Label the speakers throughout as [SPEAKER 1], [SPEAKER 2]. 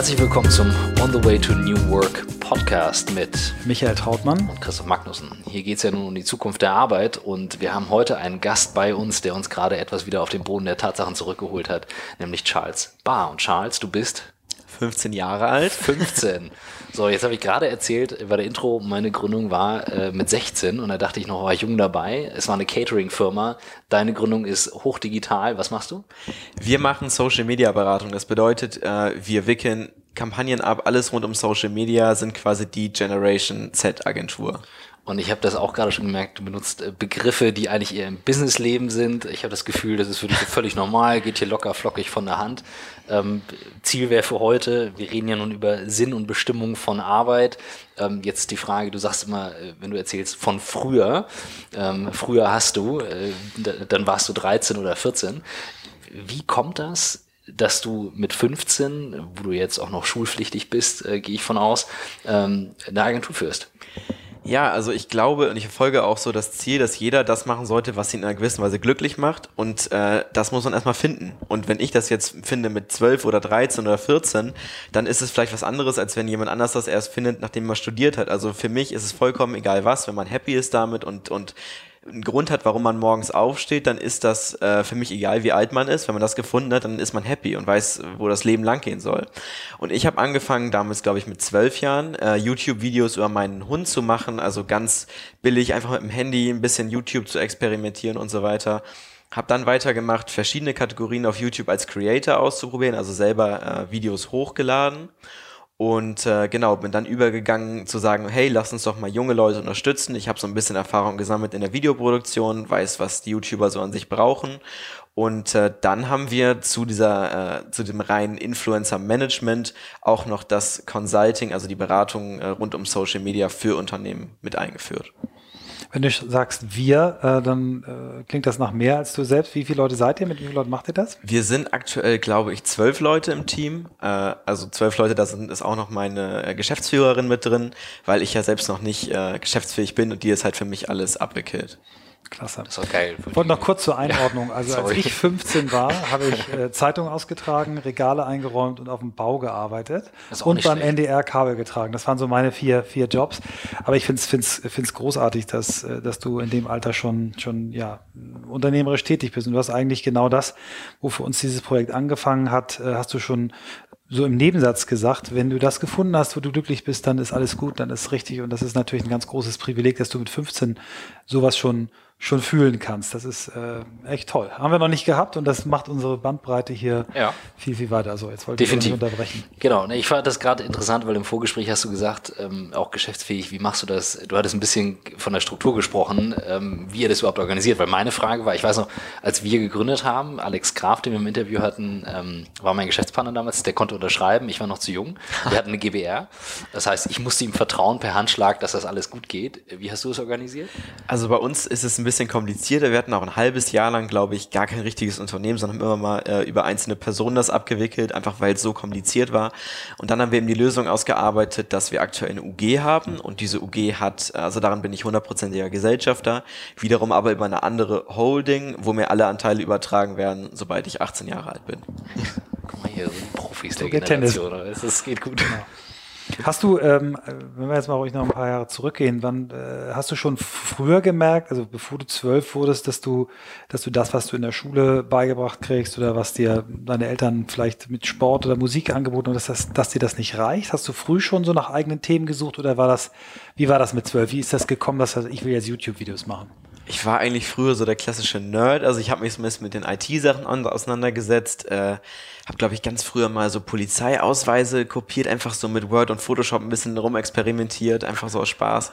[SPEAKER 1] Herzlich willkommen zum On the Way to New Work Podcast mit
[SPEAKER 2] Michael Trautmann
[SPEAKER 1] und Christoph Magnussen. Hier geht es ja nun um die Zukunft der Arbeit und wir haben heute einen Gast bei uns, der uns gerade etwas wieder auf den Boden der Tatsachen zurückgeholt hat, nämlich Charles Barr. Und Charles, du bist
[SPEAKER 3] 15 Jahre alt.
[SPEAKER 1] 15. So, jetzt habe ich gerade erzählt, bei der Intro, meine Gründung war äh, mit 16 und da dachte ich noch, war ich jung dabei. Es war eine Catering-Firma. Deine Gründung ist hochdigital. Was machst du?
[SPEAKER 3] Wir machen Social-Media-Beratung. Das bedeutet, äh, wir wickeln Kampagnen ab. Alles rund um Social Media sind quasi die Generation Z-Agentur.
[SPEAKER 1] Und ich habe das auch gerade schon gemerkt, du benutzt äh, Begriffe, die eigentlich eher im Businessleben sind. Ich habe das Gefühl, das ist für dich völlig normal, geht hier locker flockig von der Hand. Ähm, Ziel wäre für heute, wir reden ja nun über Sinn und Bestimmung von Arbeit. Ähm, jetzt die Frage, du sagst immer, äh, wenn du erzählst von früher, ähm, früher hast du, äh, dann warst du 13 oder 14. Wie kommt das, dass du mit 15, wo du jetzt auch noch schulpflichtig bist, äh, gehe ich von aus, ähm, eine Agentur führst?
[SPEAKER 3] Ja, also ich glaube und ich verfolge auch so das Ziel, dass jeder das machen sollte, was ihn in einer gewissen Weise glücklich macht. Und äh, das muss man erstmal finden. Und wenn ich das jetzt finde mit 12 oder 13 oder 14, dann ist es vielleicht was anderes, als wenn jemand anders das erst findet, nachdem man studiert hat. Also für mich ist es vollkommen egal was, wenn man happy ist damit und, und einen Grund hat, warum man morgens aufsteht, dann ist das äh, für mich egal, wie alt man ist. Wenn man das gefunden hat, dann ist man happy und weiß, wo das Leben langgehen soll. Und ich habe angefangen, damals glaube ich mit zwölf Jahren, äh, YouTube-Videos über meinen Hund zu machen, also ganz billig, einfach mit dem Handy ein bisschen YouTube zu experimentieren und so weiter. Hab dann weitergemacht, verschiedene Kategorien auf YouTube als Creator auszuprobieren, also selber äh, Videos hochgeladen und äh, genau, bin dann übergegangen zu sagen, hey, lass uns doch mal junge Leute unterstützen. Ich habe so ein bisschen Erfahrung gesammelt in der Videoproduktion, weiß, was die YouTuber so an sich brauchen. Und äh, dann haben wir zu dieser, äh, zu dem reinen Influencer-Management auch noch das Consulting, also die Beratung äh, rund um Social Media für Unternehmen mit eingeführt.
[SPEAKER 2] Wenn du sagst wir, äh, dann äh, klingt das nach mehr als du selbst. Wie viele Leute seid ihr? Mit wie vielen Leuten macht ihr das?
[SPEAKER 3] Wir sind aktuell, glaube ich, zwölf Leute im Team. Äh, also zwölf Leute, da sind, ist auch noch meine äh, Geschäftsführerin mit drin, weil ich ja selbst noch nicht äh, geschäftsfähig bin und die ist halt für mich alles abwickelt.
[SPEAKER 2] Klasse. Das ist auch geil. Und noch kurz zur Einordnung. Ja, also als ich 15 war, habe ich äh, Zeitung ausgetragen, Regale eingeräumt und auf dem Bau gearbeitet und beim schlecht. NDR Kabel getragen. Das waren so meine vier, vier Jobs. Aber ich finde es find's, find's großartig, dass, äh, dass du in dem Alter schon, schon ja, unternehmerisch tätig bist. Und du hast eigentlich genau das, wofür uns dieses Projekt angefangen hat, äh, hast du schon so im Nebensatz gesagt, wenn du das gefunden hast, wo du glücklich bist, dann ist alles gut, dann ist richtig. Und das ist natürlich ein ganz großes Privileg, dass du mit 15 sowas schon schon fühlen kannst. Das ist äh, echt toll. Haben wir noch nicht gehabt und das macht unsere Bandbreite hier ja. viel, viel weiter. So, jetzt wollte
[SPEAKER 1] Definitiv.
[SPEAKER 2] ich unterbrechen.
[SPEAKER 1] Genau, ich fand das gerade interessant, weil im Vorgespräch hast du gesagt, ähm, auch geschäftsfähig, wie machst du das? Du hattest ein bisschen von der Struktur gesprochen, ähm, wie ihr das überhaupt organisiert, weil meine Frage war, ich weiß noch, als wir gegründet haben, Alex Graf, den wir im Interview hatten, ähm, war mein Geschäftspartner damals, der konnte unterschreiben, ich war noch zu jung, wir hatten eine GBR, das heißt, ich musste ihm vertrauen per Handschlag, dass das alles gut geht. Wie hast du es organisiert?
[SPEAKER 3] Also bei uns ist es ein bisschen komplizierter. Wir hatten auch ein halbes Jahr lang, glaube ich, gar kein richtiges Unternehmen, sondern haben immer mal äh, über einzelne Personen das abgewickelt, einfach weil es so kompliziert war. Und dann haben wir eben die Lösung ausgearbeitet, dass wir aktuell eine UG haben und diese UG hat, also daran bin ich hundertprozentiger Gesellschafter, wiederum aber über eine andere Holding, wo mir alle Anteile übertragen werden, sobald ich 18 Jahre alt bin.
[SPEAKER 1] Guck mal hier, so Profis der Generation. Es geht gut. Genau.
[SPEAKER 2] Hast du, ähm, wenn wir jetzt mal ruhig noch ein paar Jahre zurückgehen, wann äh, hast du schon früher gemerkt, also bevor du zwölf wurdest, dass du, dass du das, was du in der Schule beigebracht kriegst oder was dir deine Eltern vielleicht mit Sport oder Musik angeboten haben, dass, das, dass dir das nicht reicht? Hast du früh schon so nach eigenen Themen gesucht oder war das, wie war das mit zwölf? Wie ist das gekommen, dass ich will jetzt YouTube-Videos machen?
[SPEAKER 3] Ich war eigentlich früher so der klassische Nerd, also ich habe mich bisschen mit den IT-Sachen auseinandergesetzt. Äh, habe, glaube ich, ganz früher mal so Polizeiausweise kopiert, einfach so mit Word und Photoshop ein bisschen rumexperimentiert, einfach so aus Spaß.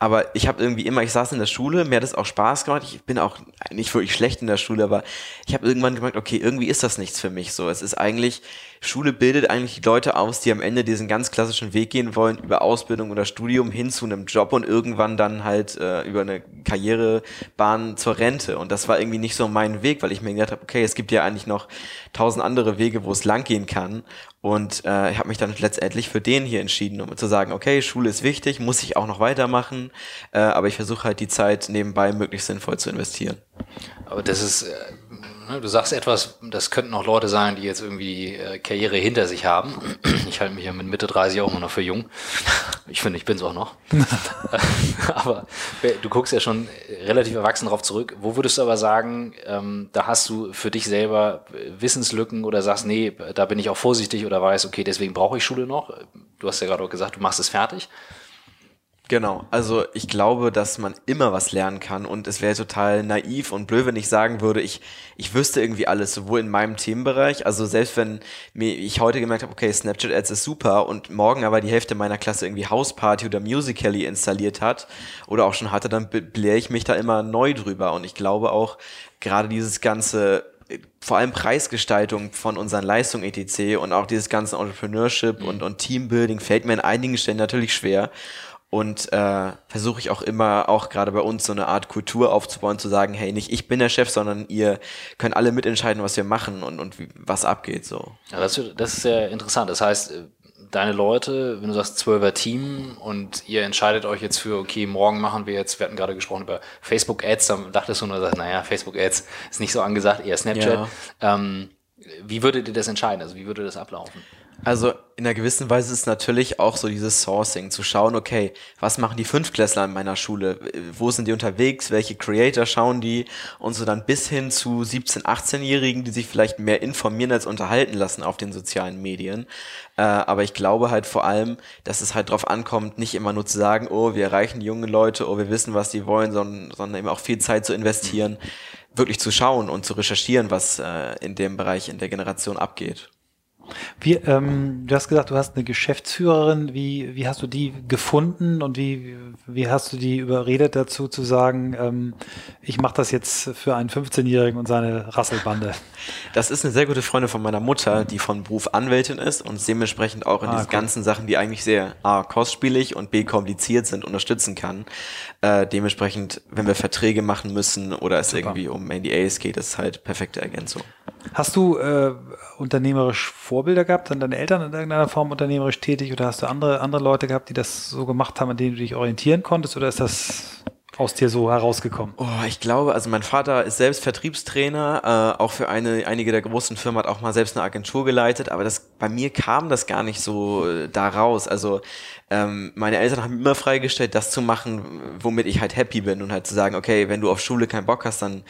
[SPEAKER 3] Aber ich habe irgendwie immer, ich saß in der Schule, mir hat es auch Spaß gemacht. Ich bin auch nicht wirklich schlecht in der Schule, aber ich habe irgendwann gemerkt, okay, irgendwie ist das nichts für mich so. Es ist eigentlich, Schule bildet eigentlich die Leute aus, die am Ende diesen ganz klassischen Weg gehen wollen, über Ausbildung oder Studium hin zu einem Job und irgendwann dann halt äh, über eine Karrierebahn zur Rente. Und das war irgendwie nicht so mein Weg, weil ich mir gedacht habe, okay, es gibt ja eigentlich noch tausend andere Wege, wo es langgehen kann. Und äh, ich habe mich dann letztendlich für den hier entschieden, um zu sagen, okay, Schule ist wichtig, muss ich auch noch weitermachen, äh, aber ich versuche halt die Zeit nebenbei möglichst sinnvoll zu investieren.
[SPEAKER 1] Aber das ist, äh, Ne, du sagst etwas, das könnten auch Leute sein, die jetzt irgendwie äh, Karriere hinter sich haben. Ich halte mich ja mit Mitte 30 auch immer noch für jung. Ich finde, ich bin es auch noch. aber du guckst ja schon relativ erwachsen darauf zurück. Wo würdest du aber sagen, ähm, da hast du für dich selber Wissenslücken oder sagst, nee, da bin ich auch vorsichtig oder weiß, okay, deswegen brauche ich Schule noch. Du hast ja gerade auch gesagt, du machst es fertig.
[SPEAKER 3] Genau, also ich glaube, dass man immer was lernen kann und es wäre total naiv und blöd, wenn ich sagen würde, ich, ich wüsste irgendwie alles, sowohl in meinem Themenbereich, also selbst wenn mir ich heute gemerkt habe, okay, Snapchat Ads ist super und morgen aber die Hälfte meiner Klasse irgendwie Houseparty oder Musical.ly installiert hat oder auch schon hatte, dann belehre ich mich da immer neu drüber und ich glaube auch, gerade dieses ganze vor allem Preisgestaltung von unseren Leistungen etc. und auch dieses ganze Entrepreneurship mhm. und, und Teambuilding fällt mir in einigen Stellen natürlich schwer und äh, versuche ich auch immer, auch gerade bei uns, so eine Art Kultur aufzubauen, zu sagen, hey, nicht ich bin der Chef, sondern ihr könnt alle mitentscheiden, was wir machen und, und wie, was abgeht. So.
[SPEAKER 1] Ja, das, das ist sehr interessant. Das heißt, deine Leute, wenn du sagst zwölfer Team und ihr entscheidet euch jetzt für, okay, morgen machen wir jetzt, wir hatten gerade gesprochen über Facebook Ads, dann dachtest du nur, naja, Facebook Ads ist nicht so angesagt, eher Snapchat. Ja. Ähm, wie würdet ihr das entscheiden? Also wie würde das ablaufen?
[SPEAKER 3] Also in einer gewissen Weise ist natürlich auch so dieses Sourcing, zu schauen, okay, was machen die Fünftklässler in meiner Schule? Wo sind die unterwegs? Welche Creator schauen die? Und so dann bis hin zu 17-, 18-Jährigen, die sich vielleicht mehr informieren als unterhalten lassen auf den sozialen Medien. Äh, aber ich glaube halt vor allem, dass es halt drauf ankommt, nicht immer nur zu sagen, oh, wir erreichen die jungen Leute, oh, wir wissen, was die wollen, sondern, sondern eben auch viel Zeit zu investieren, wirklich zu schauen und zu recherchieren, was äh, in dem Bereich in der Generation abgeht.
[SPEAKER 2] Wie, ähm, du hast gesagt, du hast eine Geschäftsführerin. Wie, wie hast du die gefunden und wie, wie hast du die überredet dazu zu sagen, ähm, ich mache das jetzt für einen 15-Jährigen und seine Rasselbande?
[SPEAKER 3] Das ist eine sehr gute Freundin von meiner Mutter, die von Beruf Anwältin ist und dementsprechend auch in ah, diesen cool. ganzen Sachen, die eigentlich sehr A, kostspielig und B, kompliziert sind, unterstützen kann. Äh, dementsprechend, wenn wir Verträge machen müssen oder es Super. irgendwie um NDAs geht, ist halt perfekte Ergänzung.
[SPEAKER 2] Hast du äh, unternehmerisch Vorbilder gehabt? Sind deine Eltern in irgendeiner Form unternehmerisch tätig oder hast du andere, andere Leute gehabt, die das so gemacht haben, an denen du dich orientieren konntest? Oder ist das aus dir so herausgekommen?
[SPEAKER 3] Oh, ich glaube, also mein Vater ist selbst Vertriebstrainer, äh, auch für eine, einige der großen Firmen hat auch mal selbst eine Agentur geleitet, aber das, bei mir kam das gar nicht so äh, da raus. Also ähm, meine Eltern haben immer freigestellt, das zu machen, womit ich halt happy bin und halt zu sagen, okay, wenn du auf Schule keinen Bock hast, dann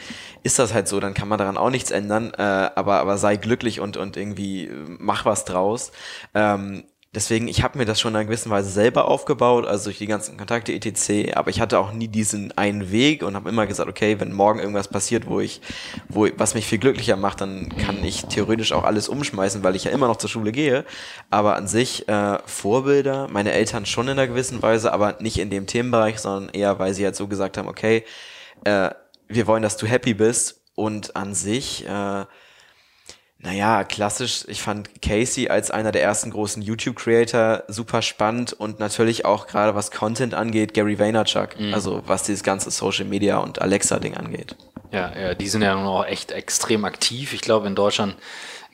[SPEAKER 3] ist das halt so, dann kann man daran auch nichts ändern, äh, aber, aber sei glücklich und, und irgendwie äh, mach was draus. Ähm, Deswegen, ich habe mir das schon in einer gewissen Weise selber aufgebaut, also durch die ganzen Kontakte etc. Aber ich hatte auch nie diesen einen Weg und habe immer gesagt, okay, wenn morgen irgendwas passiert, wo ich, wo was mich viel glücklicher macht, dann kann ich theoretisch auch alles umschmeißen, weil ich ja immer noch zur Schule gehe. Aber an sich äh, Vorbilder, meine Eltern schon in einer gewissen Weise, aber nicht in dem Themenbereich, sondern eher, weil sie halt so gesagt haben, okay, äh, wir wollen, dass du happy bist und an sich äh, naja, klassisch. Ich fand Casey als einer der ersten großen YouTube-Creator super spannend und natürlich auch gerade was Content angeht, Gary Vaynerchuk. Mhm. Also was dieses ganze Social Media und Alexa-Ding angeht.
[SPEAKER 1] Ja, ja, die sind ja nun auch echt extrem aktiv. Ich glaube, in Deutschland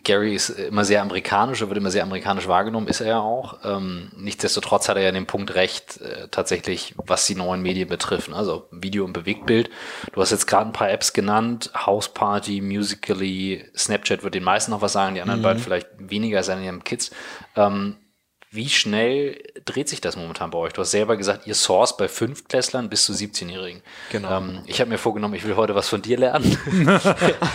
[SPEAKER 1] Gary ist immer sehr amerikanisch, er wird immer sehr amerikanisch wahrgenommen, ist er ja auch. Ähm, nichtsdestotrotz hat er ja den Punkt recht, äh, tatsächlich, was die neuen Medien betrifft, ne? also Video und Bewegtbild. Du hast jetzt gerade ein paar Apps genannt, House Party, Musically, Snapchat wird den meisten noch was sagen, die anderen mhm. beiden vielleicht weniger sein in ihren Kids. Ähm, wie schnell dreht sich das momentan bei euch? Du hast selber gesagt, ihr source bei Fünftklässlern bis zu 17-Jährigen. Genau. Ähm, ich habe mir vorgenommen, ich will heute was von dir lernen.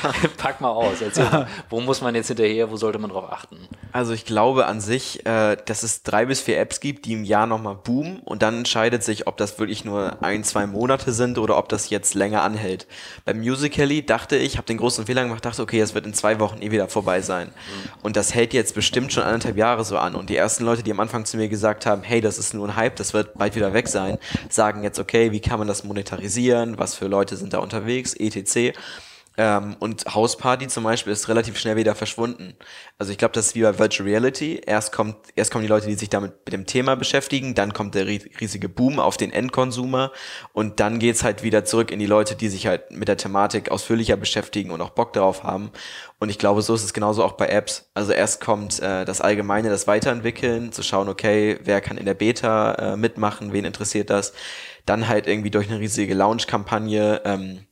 [SPEAKER 1] Pack mal aus. Erzähl, wo muss man jetzt hinterher? Wo sollte man drauf achten?
[SPEAKER 3] Also ich glaube an sich, äh, dass es drei bis vier Apps gibt, die im Jahr nochmal boomen und dann entscheidet sich, ob das wirklich nur ein, zwei Monate sind oder ob das jetzt länger anhält. Beim Musical.ly dachte ich, habe den großen Fehler gemacht, dachte, okay, es wird in zwei Wochen eh wieder vorbei sein. Mhm. Und das hält jetzt bestimmt schon anderthalb Jahre so an. Und die ersten Leute, die die am Anfang zu mir gesagt haben, hey, das ist nur ein Hype, das wird bald wieder weg sein, sagen jetzt, okay, wie kann man das monetarisieren, was für Leute sind da unterwegs, etc. Ähm, und Hausparty zum Beispiel ist relativ schnell wieder verschwunden. Also ich glaube, das ist wie bei Virtual Reality. Erst kommt, erst kommen die Leute, die sich damit mit dem Thema beschäftigen, dann kommt der riesige Boom auf den Endkonsumer und dann geht's halt wieder zurück in die Leute, die sich halt mit der Thematik ausführlicher beschäftigen und auch Bock darauf haben. Und ich glaube, so ist es genauso auch bei Apps. Also erst kommt äh, das Allgemeine, das Weiterentwickeln, zu schauen, okay, wer kann in der Beta äh, mitmachen, wen interessiert das. Dann halt irgendwie durch eine riesige Launch-Kampagne ähm,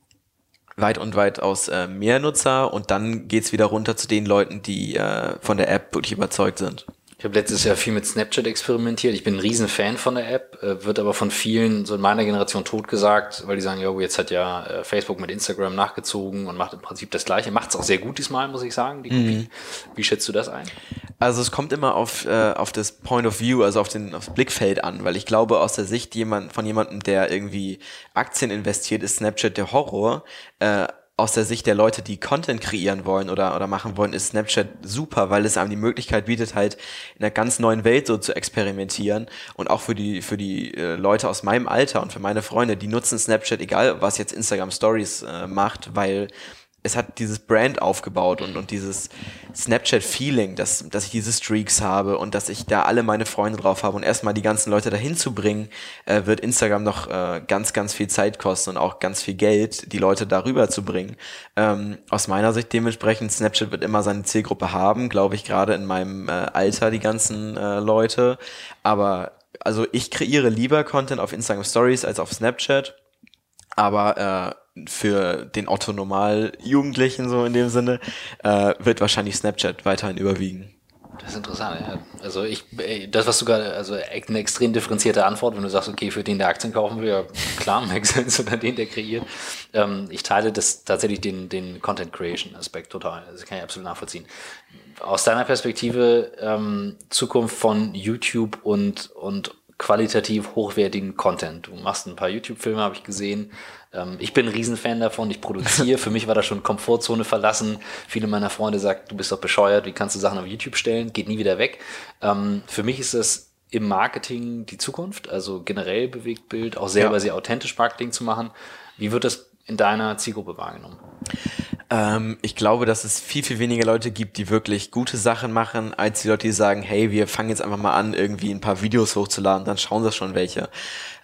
[SPEAKER 3] weit und weit aus äh, mehr Nutzer und dann geht's wieder runter zu den Leuten, die äh, von der App wirklich überzeugt sind.
[SPEAKER 1] Ich habe letztes Jahr viel mit Snapchat experimentiert. Ich bin ein riesen Fan von der App, äh, wird aber von vielen so in meiner Generation totgesagt, weil die sagen, ja, jetzt hat ja äh, Facebook mit Instagram nachgezogen und macht im Prinzip das Gleiche. Macht es auch sehr gut diesmal, muss ich sagen, die Kopie. Mhm. Wie schätzt du das ein?
[SPEAKER 3] Also es kommt immer auf, äh, auf das Point of View, also auf den aufs Blickfeld an, weil ich glaube, aus der Sicht jemand, von jemandem, der irgendwie Aktien investiert, ist Snapchat der Horror. Äh, aus der Sicht der Leute, die Content kreieren wollen oder, oder machen wollen, ist Snapchat super, weil es einem die Möglichkeit bietet, halt in einer ganz neuen Welt so zu experimentieren. Und auch für die, für die äh, Leute aus meinem Alter und für meine Freunde, die nutzen Snapchat, egal was jetzt Instagram Stories äh, macht, weil es hat dieses Brand aufgebaut und, und dieses Snapchat-Feeling, dass, dass ich diese Streaks habe und dass ich da alle meine Freunde drauf habe und erstmal die ganzen Leute dahin zu bringen, äh, wird Instagram noch äh, ganz, ganz viel Zeit kosten und auch ganz viel Geld, die Leute darüber zu bringen. Ähm, aus meiner Sicht dementsprechend, Snapchat wird immer seine Zielgruppe haben, glaube ich, gerade in meinem äh, Alter, die ganzen äh, Leute. Aber also ich kreiere lieber Content auf Instagram Stories als auf Snapchat. Aber äh, für den Otto Normal Jugendlichen so in dem Sinne, äh, wird wahrscheinlich Snapchat weiterhin überwiegen.
[SPEAKER 1] Das ist interessant, ja. Also ich, das, was du gerade, also eine extrem differenzierte Antwort, wenn du sagst, okay, für den, der Aktien kaufen will, ja klar, Make oder den, der kreiert. Ähm, ich teile das tatsächlich den, den Content Creation Aspekt total. Das kann ich absolut nachvollziehen. Aus deiner Perspektive, ähm, Zukunft von YouTube und, und qualitativ hochwertigen Content. Du machst ein paar YouTube-Filme, habe ich gesehen. Ähm, ich bin ein Riesenfan davon, ich produziere. Für mich war das schon Komfortzone verlassen. Viele meiner Freunde sagen, du bist doch bescheuert, wie kannst du Sachen auf YouTube stellen? Geht nie wieder weg. Ähm, für mich ist das im Marketing die Zukunft, also generell bewegt Bild, auch selber ja. sehr authentisch Marketing zu machen. Wie wird das in deiner Zielgruppe wahrgenommen?
[SPEAKER 3] Ähm, ich glaube, dass es viel, viel weniger Leute gibt, die wirklich gute Sachen machen, als die Leute, die sagen, hey, wir fangen jetzt einfach mal an, irgendwie ein paar Videos hochzuladen, dann schauen sie schon welche.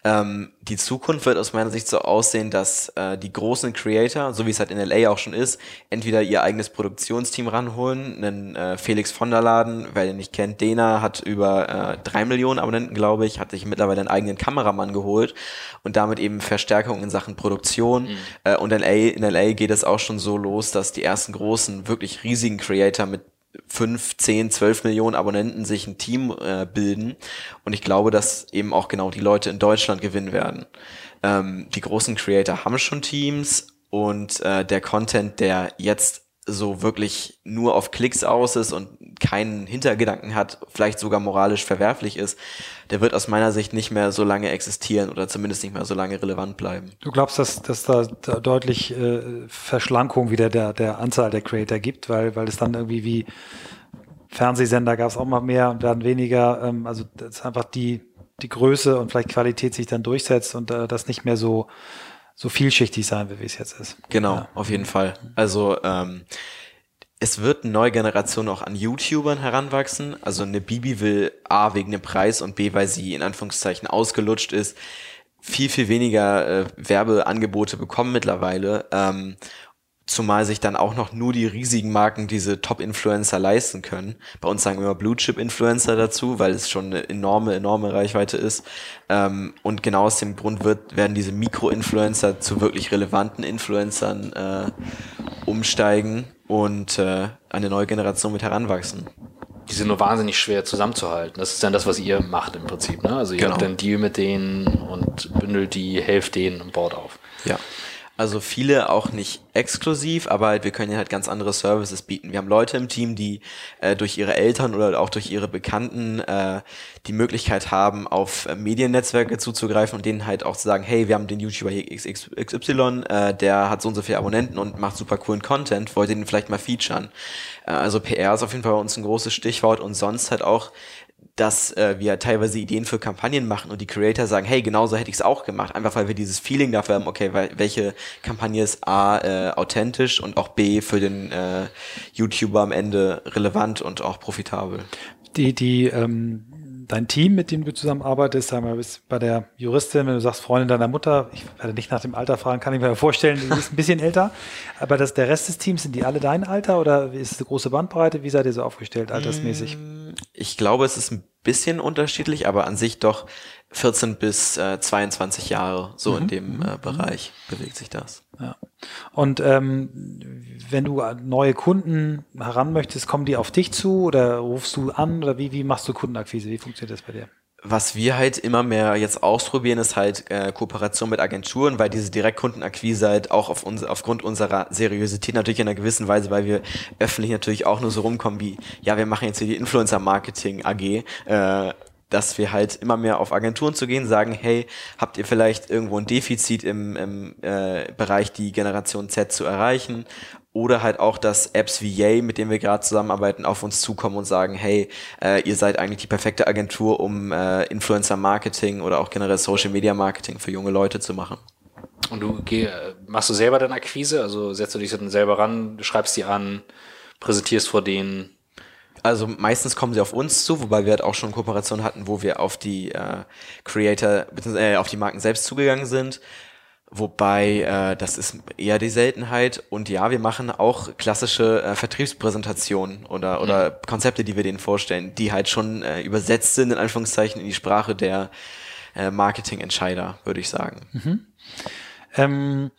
[SPEAKER 3] Ähm, die Zukunft wird aus meiner Sicht so aussehen, dass äh, die großen Creator, so wie es halt in LA auch schon ist, entweder ihr eigenes Produktionsteam ranholen, einen äh, Felix von der Laden, wer den nicht kennt, Dena hat über äh, drei Millionen Abonnenten, glaube ich, hat sich mittlerweile einen eigenen Kameramann geholt und damit eben Verstärkung in Sachen Produktion. Mhm. Äh, und in LA, in LA geht es auch schon so los, dass die ersten großen, wirklich riesigen Creator mit 5, 10, 12 Millionen Abonnenten sich ein Team äh, bilden. Und ich glaube, dass eben auch genau die Leute in Deutschland gewinnen werden. Ähm, die großen Creator haben schon Teams und äh, der Content, der jetzt so wirklich nur auf Klicks aus ist und keinen Hintergedanken hat, vielleicht sogar moralisch verwerflich ist, der wird aus meiner Sicht nicht mehr so lange existieren oder zumindest nicht mehr so lange relevant bleiben.
[SPEAKER 2] Du glaubst, dass, dass da, da deutlich äh, Verschlankung wieder der, der Anzahl der Creator gibt, weil, weil es dann irgendwie wie Fernsehsender gab es auch mal mehr und dann weniger, ähm, also das ist einfach die, die Größe und vielleicht Qualität sich dann durchsetzt und äh, das nicht mehr so so vielschichtig sein, wie es jetzt ist.
[SPEAKER 3] Genau, ja. auf jeden Fall. Also ähm, es wird eine neue Generation auch an YouTubern heranwachsen. Also eine Bibi will A wegen dem Preis und B, weil sie in Anführungszeichen ausgelutscht ist, viel, viel weniger äh, Werbeangebote bekommen mittlerweile. Ähm, Zumal sich dann auch noch nur die riesigen Marken diese Top-Influencer leisten können. Bei uns sagen wir immer Blue-Chip-Influencer dazu, weil es schon eine enorme, enorme Reichweite ist. Ähm, und genau aus dem Grund wird, werden diese Mikro-Influencer zu wirklich relevanten Influencern äh, umsteigen und äh, eine neue Generation mit heranwachsen.
[SPEAKER 1] Die sind nur wahnsinnig schwer zusammenzuhalten. Das ist dann das, was ihr macht im Prinzip. Ne? Also ihr genau. habt einen Deal mit denen und bündelt die, helft denen im Board auf.
[SPEAKER 3] Ja. Also viele auch nicht exklusiv, aber halt, wir können ja halt ganz andere Services bieten. Wir haben Leute im Team, die äh, durch ihre Eltern oder auch durch ihre Bekannten äh, die Möglichkeit haben, auf äh, Mediennetzwerke zuzugreifen und denen halt auch zu sagen, hey, wir haben den YouTuber hier XY, äh, der hat so und so viele Abonnenten und macht super coolen Content, wollt ihr den vielleicht mal featuren? Äh, also PR ist auf jeden Fall bei uns ein großes Stichwort und sonst halt auch dass äh, wir teilweise Ideen für Kampagnen machen und die Creator sagen, hey, genauso hätte ich es auch gemacht, einfach weil wir dieses Feeling dafür haben, okay, weil, welche Kampagne ist A äh, authentisch und auch B für den äh, YouTuber am Ende relevant und auch profitabel.
[SPEAKER 2] Die, die ähm, dein Team, mit dem du zusammenarbeitest, sagen wir, bist bei der Juristin, wenn du sagst Freundin deiner Mutter, ich werde nicht nach dem Alter fragen, kann ich mir vorstellen, du bist ein bisschen älter, aber das, der Rest des Teams, sind die alle dein Alter oder ist es eine große Bandbreite? Wie seid ihr so aufgestellt, altersmäßig?
[SPEAKER 3] Mm, ich glaube, es ist ein bisschen unterschiedlich, aber an sich doch 14 bis äh, 22 Jahre, so mhm. in dem äh, mhm. Bereich bewegt sich das.
[SPEAKER 2] Ja. Und ähm, wenn du neue Kunden heran möchtest, kommen die auf dich zu oder rufst du an oder wie, wie machst du Kundenakquise? Wie funktioniert das bei dir?
[SPEAKER 3] Was wir halt immer mehr jetzt ausprobieren, ist halt äh, Kooperation mit Agenturen, weil diese Direktkundenakquise halt auch auf uns, aufgrund unserer Seriosität natürlich in einer gewissen Weise, weil wir öffentlich natürlich auch nur so rumkommen wie, ja, wir machen jetzt hier die Influencer-Marketing AG, äh, dass wir halt immer mehr auf Agenturen zu gehen, sagen, hey, habt ihr vielleicht irgendwo ein Defizit im, im äh, Bereich die Generation Z zu erreichen? Oder halt auch, dass Apps wie Yay, mit denen wir gerade zusammenarbeiten, auf uns zukommen und sagen, hey, äh, ihr seid eigentlich die perfekte Agentur, um äh, Influencer-Marketing oder auch generell Social-Media-Marketing für junge Leute zu machen.
[SPEAKER 1] Und du geh, machst du selber dann Akquise? Also setzt du dich dann selber ran, schreibst die an, präsentierst vor denen?
[SPEAKER 3] Also meistens kommen sie auf uns zu, wobei wir halt auch schon Kooperationen hatten, wo wir auf die äh, Creator, äh, auf die Marken selbst zugegangen sind. Wobei äh, das ist eher die Seltenheit. Und ja, wir machen auch klassische äh, Vertriebspräsentationen oder, oder mhm. Konzepte, die wir denen vorstellen, die halt schon äh, übersetzt sind, in Anführungszeichen, in die Sprache der äh, Marketingentscheider, würde ich sagen. Mhm.
[SPEAKER 2] Ähm,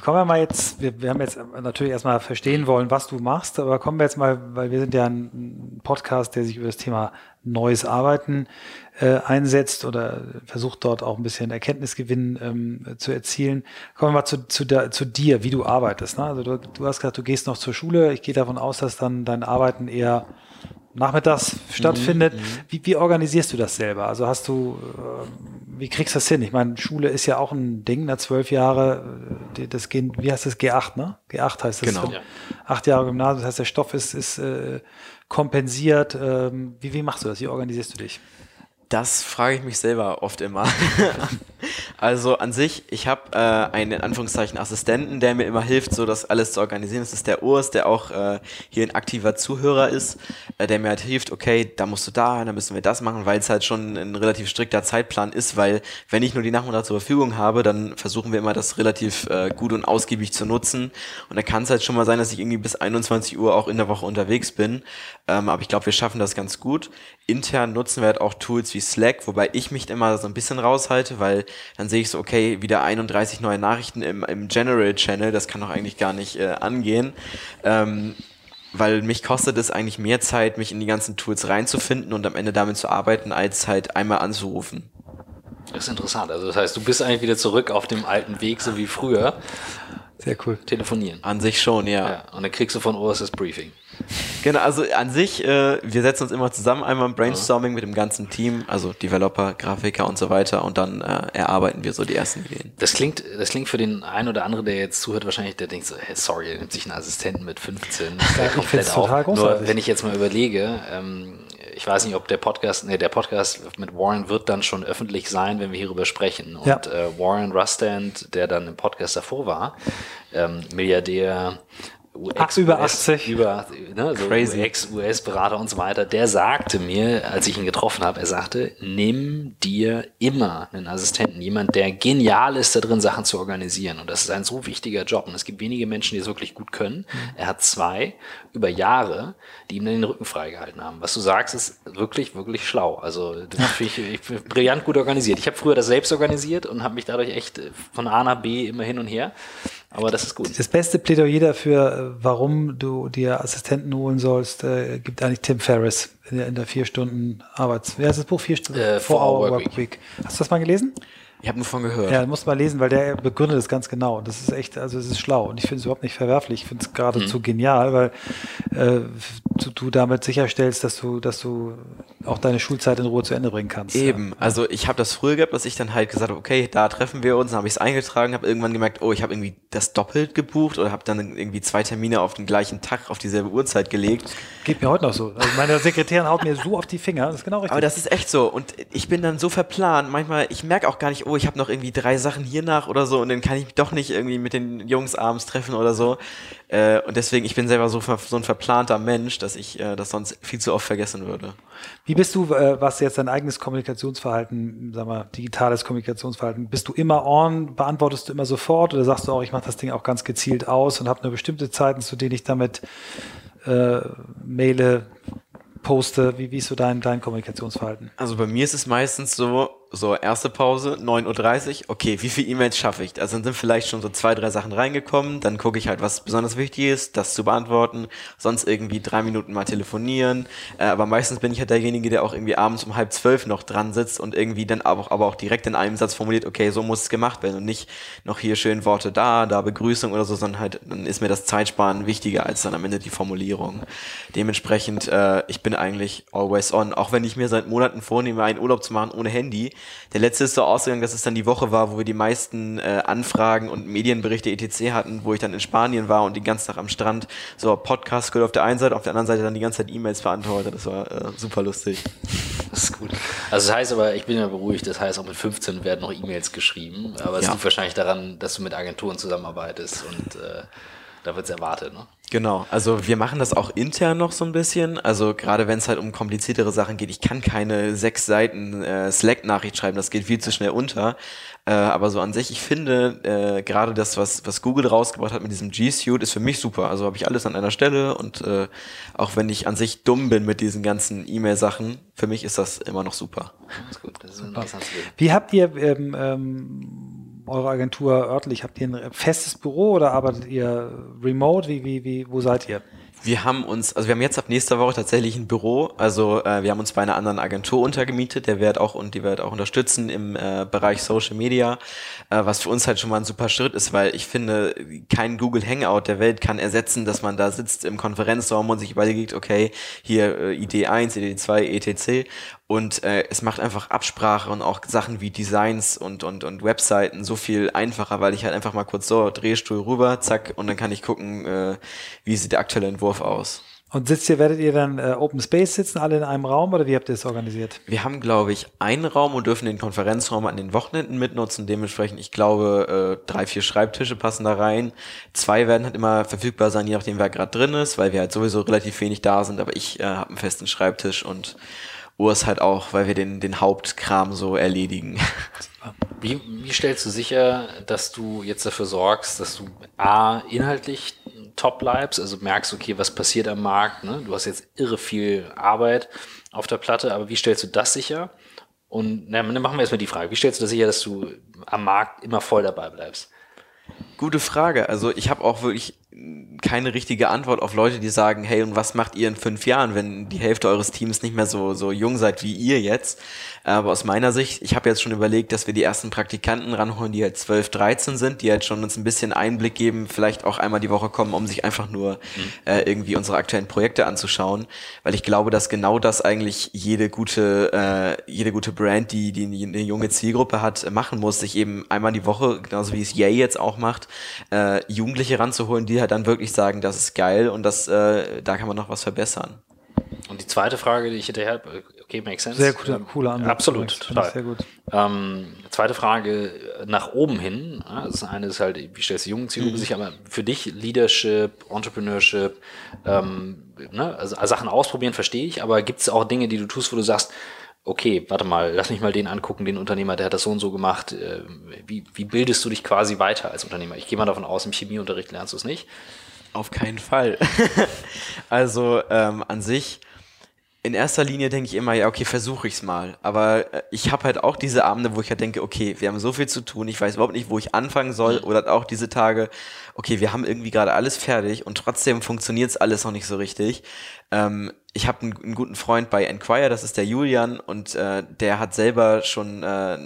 [SPEAKER 2] kommen wir mal jetzt, wir, wir haben jetzt natürlich erstmal verstehen wollen, was du machst, aber kommen wir jetzt mal, weil wir sind ja ein Podcast, der sich über das Thema neues Arbeiten äh, einsetzt oder versucht dort auch ein bisschen Erkenntnisgewinn ähm, zu erzielen. Kommen wir mal zu, zu, der, zu dir, wie du arbeitest. Ne? Also du, du hast gesagt, du gehst noch zur Schule. Ich gehe davon aus, dass dann dein Arbeiten eher nachmittags stattfindet. Mhm, mhm. wie, wie organisierst du das selber? Also hast du, äh, wie kriegst du das hin? Ich meine, Schule ist ja auch ein Ding, na zwölf Jahre, äh, das gehen, wie heißt das, G8, ne? G8 heißt das.
[SPEAKER 3] Genau.
[SPEAKER 2] So, acht Jahre Gymnasium, das heißt, der Stoff ist, ist äh, kompensiert. Ähm, wie, wie machst du das? Wie organisierst du dich?
[SPEAKER 3] Das frage ich mich selber oft immer. also an sich, ich habe äh, einen in Anführungszeichen Assistenten, der mir immer hilft, so das alles zu organisieren. Das ist der Urs, der auch äh, hier ein aktiver Zuhörer ist, äh, der mir halt hilft, okay, da musst du da, dann müssen wir das machen, weil es halt schon ein relativ strikter Zeitplan ist, weil wenn ich nur die Nachmittag zur Verfügung habe, dann versuchen wir immer das relativ äh, gut und ausgiebig zu nutzen. Und da kann es halt schon mal sein, dass ich irgendwie bis 21 Uhr auch in der Woche unterwegs bin. Ähm, aber ich glaube, wir schaffen das ganz gut. Intern nutzen wir halt auch Tools wie Slack, wobei ich mich immer so ein bisschen raushalte, weil dann sehe ich so, okay, wieder 31 neue Nachrichten im, im General Channel, das kann doch eigentlich gar nicht äh, angehen. Ähm, weil mich kostet es eigentlich mehr Zeit, mich in die ganzen Tools reinzufinden und am Ende damit zu arbeiten, als halt einmal anzurufen.
[SPEAKER 1] Das ist interessant. Also das heißt, du bist eigentlich wieder zurück auf dem alten Weg, so wie früher.
[SPEAKER 2] Sehr cool.
[SPEAKER 1] Telefonieren.
[SPEAKER 3] An sich schon, ja.
[SPEAKER 1] ja und dann kriegst du von das Briefing.
[SPEAKER 3] Genau, also an sich, äh, wir setzen uns immer zusammen, einmal im Brainstorming mit dem ganzen Team, also Developer, Grafiker und so weiter und dann äh, erarbeiten wir so die ersten Ideen.
[SPEAKER 1] Das klingt, das klingt für den einen oder anderen, der jetzt zuhört, wahrscheinlich, der denkt so, hey, sorry, er nimmt sich einen Assistenten mit 15. Ja,
[SPEAKER 2] ich finde es total großartig.
[SPEAKER 1] Nur wenn ich jetzt mal überlege, ähm, ich weiß nicht, ob der Podcast, nee, der Podcast mit Warren wird dann schon öffentlich sein, wenn wir hierüber sprechen. Und ja. äh, Warren Rustand, der dann im Podcast davor war, ähm, Milliardär,
[SPEAKER 2] Ex über 80.
[SPEAKER 1] Über, ne, so Ex-US-Berater und so weiter, der sagte mir, als ich ihn getroffen habe, er sagte, nimm dir immer einen Assistenten, jemand, der genial ist da drin, Sachen zu organisieren. Und das ist ein so wichtiger Job. Und es gibt wenige Menschen, die es wirklich gut können. Mhm. Er hat zwei über Jahre, die ihm den Rücken freigehalten haben. Was du sagst, ist wirklich, wirklich schlau. Also das finde ich, ich find brillant gut organisiert. Ich habe früher das selbst organisiert und habe mich dadurch echt von A nach B immer hin und her. Aber das ist gut.
[SPEAKER 2] Das beste Plädoyer dafür, warum du dir Assistenten holen sollst, äh, gibt eigentlich Tim Ferriss in der, in der vier Stunden Arbeits... Wer heißt das Buch? Vier Stunden? Äh,
[SPEAKER 1] Four Hour Work, Work Week.
[SPEAKER 2] Hast du das mal gelesen?
[SPEAKER 3] Ich habe nur von gehört.
[SPEAKER 2] Ja, musst mal lesen, weil der begründet es ganz genau. Und das ist echt, also es ist schlau. Und ich finde es überhaupt nicht verwerflich. Ich finde es geradezu mhm. genial, weil äh, du, du damit sicherstellst, dass du, dass du auch deine Schulzeit in Ruhe zu Ende bringen kannst.
[SPEAKER 3] Eben. Ja. Also ich habe das früher gehabt, dass ich dann halt gesagt habe, okay, da treffen wir uns, dann habe ich es eingetragen, habe irgendwann gemerkt, oh, ich habe irgendwie das doppelt gebucht oder habe dann irgendwie zwei Termine auf den gleichen Tag auf dieselbe Uhrzeit gelegt.
[SPEAKER 2] Geht mir heute noch so. Also meine Sekretärin haut mir so auf die Finger. Das ist genau richtig.
[SPEAKER 3] Aber das ist echt so. Und ich bin dann so verplant. Manchmal, ich merke auch gar nicht, oh, ich habe noch irgendwie drei Sachen hier nach oder so und dann kann ich mich doch nicht irgendwie mit den Jungs abends treffen oder so. Äh, und deswegen, ich bin selber so, so ein verplanter Mensch, dass ich äh, das sonst viel zu oft vergessen würde.
[SPEAKER 2] Wie bist du, äh, was jetzt dein eigenes Kommunikationsverhalten, sag mal, digitales Kommunikationsverhalten, bist du immer on, beantwortest du immer sofort oder sagst du auch, ich mache das Ding auch ganz gezielt aus und habe nur bestimmte Zeiten, zu denen ich damit äh, maile, poste? Wie, wie ist so dein, dein Kommunikationsverhalten?
[SPEAKER 3] Also bei mir ist es meistens so, so erste Pause, 9.30 Uhr, okay, wie viele E-Mails schaffe ich? Also dann sind vielleicht schon so zwei, drei Sachen reingekommen, dann gucke ich halt, was besonders wichtig ist, das zu beantworten, sonst irgendwie drei Minuten mal telefonieren, äh, aber meistens bin ich halt derjenige, der auch irgendwie abends um halb zwölf noch dran sitzt und irgendwie dann aber auch, aber auch direkt in einem Satz formuliert, okay, so muss es gemacht werden und nicht noch hier schön Worte da, da Begrüßung oder so, sondern halt, dann ist mir das Zeitsparen wichtiger als dann am Ende die Formulierung. Dementsprechend, äh, ich bin eigentlich always on, auch wenn ich mir seit Monaten vornehme, einen Urlaub zu machen ohne Handy, der letzte ist so ausgegangen, dass es dann die Woche war, wo wir die meisten äh, Anfragen und Medienberichte etc. hatten, wo ich dann in Spanien war und den ganzen Tag am Strand so Podcast gehört auf der einen Seite, auf der anderen Seite dann die ganze Zeit E-Mails beantwortet. Das war äh, super lustig.
[SPEAKER 1] Das ist gut. Also das heißt aber, ich bin ja beruhigt, das heißt auch mit 15 werden noch E-Mails geschrieben, aber es ja. liegt wahrscheinlich daran, dass du mit Agenturen zusammenarbeitest und äh, da wird es erwartet, ne?
[SPEAKER 3] Genau, also wir machen das auch intern noch so ein bisschen. Also gerade wenn es halt um kompliziertere Sachen geht, ich kann keine sechs Seiten äh, Slack-Nachricht schreiben, das geht viel zu schnell unter. Äh, aber so an sich, ich finde, äh, gerade das, was, was Google rausgebracht hat mit diesem G Suite, ist für mich super. Also habe ich alles an einer Stelle und äh, auch wenn ich an sich dumm bin mit diesen ganzen E-Mail-Sachen, für mich ist das immer noch super. Das ist gut,
[SPEAKER 2] das ist super. Wie habt ihr ähm, ähm eure Agentur örtlich? Habt ihr ein festes Büro oder arbeitet ihr remote? Wie, wie, wie, wo seid ihr?
[SPEAKER 3] Wir haben uns, also wir haben jetzt ab nächster Woche tatsächlich ein Büro. Also äh, wir haben uns bei einer anderen Agentur untergemietet. Der wird auch und die wird auch unterstützen im äh, Bereich Social Media, äh, was für uns halt schon mal ein super Schritt ist, weil ich finde, kein Google Hangout der Welt kann ersetzen, dass man da sitzt im Konferenzraum und sich überlegt, okay, hier äh, Idee 1, Idee 2, etc. Und äh, es macht einfach Absprache und auch Sachen wie Designs und, und, und Webseiten so viel einfacher, weil ich halt einfach mal kurz so Drehstuhl rüber, zack, und dann kann ich gucken, äh, wie sieht der aktuelle Entwurf aus.
[SPEAKER 2] Und sitzt ihr, werdet ihr dann äh, Open Space sitzen, alle in einem Raum oder wie habt ihr das organisiert?
[SPEAKER 3] Wir haben, glaube ich, einen Raum und dürfen den Konferenzraum an den Wochenenden mitnutzen. Dementsprechend, ich glaube, äh, drei, vier Schreibtische passen da rein. Zwei werden halt immer verfügbar sein, je nachdem, wer gerade drin ist, weil wir halt sowieso relativ wenig da sind. Aber ich äh, habe einen festen Schreibtisch und Urs halt auch, weil wir den, den Hauptkram so erledigen.
[SPEAKER 1] Wie, wie stellst du sicher, dass du jetzt dafür sorgst, dass du A, inhaltlich top bleibst, also merkst, okay, was passiert am Markt, ne? du hast jetzt irre viel Arbeit auf der Platte, aber wie stellst du das sicher? Und na, dann machen wir erstmal die Frage, wie stellst du das sicher, dass du am Markt immer voll dabei bleibst?
[SPEAKER 3] Gute Frage. Also ich habe auch wirklich keine richtige Antwort auf Leute, die sagen, hey, und was macht ihr in fünf Jahren, wenn die Hälfte eures Teams nicht mehr so, so jung seid wie ihr jetzt? Aber aus meiner Sicht, ich habe jetzt schon überlegt, dass wir die ersten Praktikanten ranholen, die halt 12, 13 sind, die halt schon uns ein bisschen Einblick geben, vielleicht auch einmal die Woche kommen, um sich einfach nur mhm. äh, irgendwie unsere aktuellen Projekte anzuschauen. Weil ich glaube, dass genau das eigentlich jede gute, äh, jede gute Brand, die, die eine junge Zielgruppe hat, machen muss, sich eben einmal die Woche, genauso wie es Yay jetzt auch macht, äh, Jugendliche ranzuholen, die halt dann wirklich sagen, das ist geil und das, äh, da kann man noch was verbessern.
[SPEAKER 1] Und die zweite Frage, die ich hinterher, okay, makes sense.
[SPEAKER 2] Sehr guter, cooler
[SPEAKER 1] Ansatz. Absolut, total. Sehr gut. Ähm, zweite Frage nach oben hin. Das eine ist halt, wie stellst du jungen Zielgruppe mhm. sich, aber für dich Leadership, Entrepreneurship, ähm, ne, also Sachen ausprobieren verstehe ich, aber gibt es auch Dinge, die du tust, wo du sagst, okay, warte mal, lass mich mal den angucken, den Unternehmer, der hat das so und so gemacht. Äh, wie, wie bildest du dich quasi weiter als Unternehmer? Ich gehe mal davon aus, im Chemieunterricht lernst du es nicht.
[SPEAKER 3] Auf keinen Fall. also ähm, an sich, in erster Linie denke ich immer, ja, okay, versuche ich's mal. Aber äh, ich habe halt auch diese Abende, wo ich halt denke, okay, wir haben so viel zu tun, ich weiß überhaupt nicht, wo ich anfangen soll. Mhm. Oder auch diese Tage, okay, wir haben irgendwie gerade alles fertig und trotzdem funktioniert's alles noch nicht so richtig. Ähm, ich habe einen, einen, guten Freund bei Enquire, das ist der Julian, und äh, der hat selber schon äh,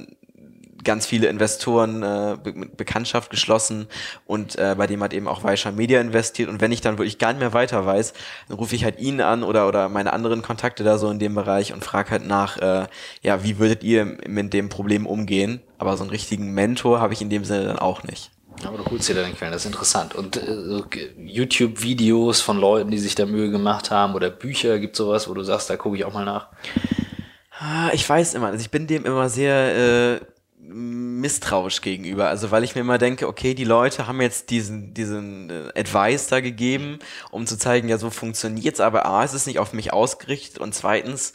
[SPEAKER 3] ganz viele Investoren äh, Be Bekanntschaft geschlossen und äh, bei dem hat eben auch Weischer Media investiert und wenn ich dann wirklich gar nicht mehr weiter weiß, dann rufe ich halt ihn an oder oder meine anderen Kontakte da so in dem Bereich und frage halt nach, äh, ja, wie würdet ihr mit dem Problem umgehen? Aber so einen richtigen Mentor habe ich in dem Sinne dann auch nicht.
[SPEAKER 1] Aber du holst dir deine Quellen, das ist interessant. Und äh, YouTube-Videos von Leuten, die sich da Mühe gemacht haben oder Bücher, gibt sowas, wo du sagst, da gucke ich auch mal nach?
[SPEAKER 3] Ah, ich weiß immer, also ich bin dem immer sehr äh, misstrauisch gegenüber. Also weil ich mir immer denke, okay, die Leute haben jetzt diesen, diesen äh, Advice da gegeben, um zu zeigen, ja, so funktioniert's, aber A, es ist nicht auf mich ausgerichtet und zweitens,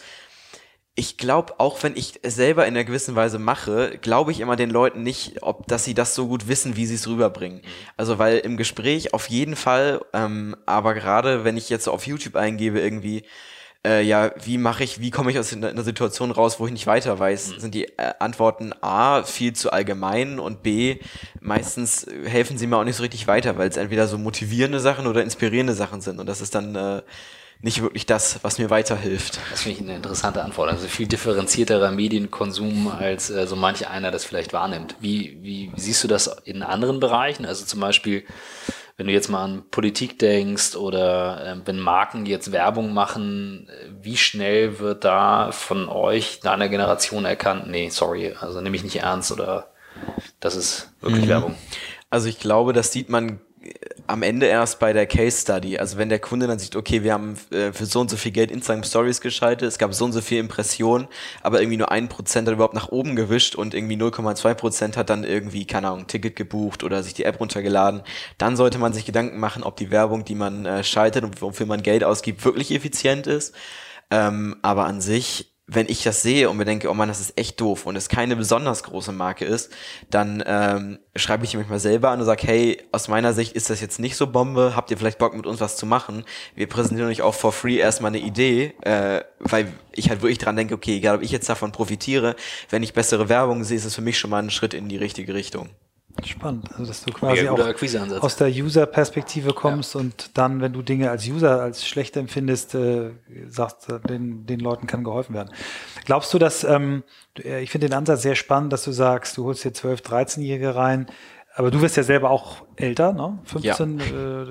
[SPEAKER 3] ich glaube, auch wenn ich es selber in einer gewissen Weise mache, glaube ich immer den Leuten nicht, ob dass sie das so gut wissen, wie sie es rüberbringen. Also weil im Gespräch auf jeden Fall, ähm, aber gerade wenn ich jetzt auf YouTube eingebe irgendwie, äh, ja, wie mache ich, wie komme ich aus einer Situation raus, wo ich nicht weiter weiß? Mhm. Sind die äh, Antworten A, viel zu allgemein und B, meistens helfen sie mir auch nicht so richtig weiter, weil es entweder so motivierende Sachen oder inspirierende Sachen sind. Und das ist dann äh, nicht wirklich das, was mir weiterhilft.
[SPEAKER 1] Das finde ich eine interessante Antwort. Also viel differenzierterer Medienkonsum, als äh, so manch einer das vielleicht wahrnimmt. Wie, wie siehst du das in anderen Bereichen? Also zum Beispiel, wenn du jetzt mal an Politik denkst oder äh, wenn Marken jetzt Werbung machen, wie schnell wird da von euch, deiner Generation erkannt, nee, sorry, also nehme ich nicht ernst oder das ist wirklich mhm. Werbung?
[SPEAKER 3] Also ich glaube, das sieht man am Ende erst bei der Case Study. Also wenn der Kunde dann sieht, okay, wir haben äh, für so und so viel Geld Instagram Stories geschaltet, es gab so und so viel Impressionen, aber irgendwie nur ein Prozent hat überhaupt nach oben gewischt und irgendwie 0,2 Prozent hat dann irgendwie, keine Ahnung, ein Ticket gebucht oder sich die App runtergeladen, dann sollte man sich Gedanken machen, ob die Werbung, die man äh, schaltet und wofür man Geld ausgibt, wirklich effizient ist. Ähm, aber an sich wenn ich das sehe und mir denke, oh man, das ist echt doof und es keine besonders große Marke ist, dann ähm, schreibe ich mich mal selber an und sage, hey, aus meiner Sicht ist das jetzt nicht so Bombe, habt ihr vielleicht Bock mit uns was zu machen? Wir präsentieren euch auch for free erstmal eine Idee, äh, weil ich halt wirklich dran denke, okay, egal ob ich jetzt davon profitiere, wenn ich bessere Werbung sehe, ist es für mich schon mal ein Schritt in die richliche Richtung.
[SPEAKER 2] Spannend, also dass du quasi auch aus der User-Perspektive kommst ja. und dann, wenn du Dinge als User als schlecht empfindest, äh, sagst, äh, den, den Leuten kann geholfen werden. Glaubst du, dass, ähm, äh, ich finde den Ansatz sehr spannend, dass du sagst, du holst hier 12-, 13-Jährige rein, aber du wirst ja selber auch älter, ne? 15. Ja. Äh,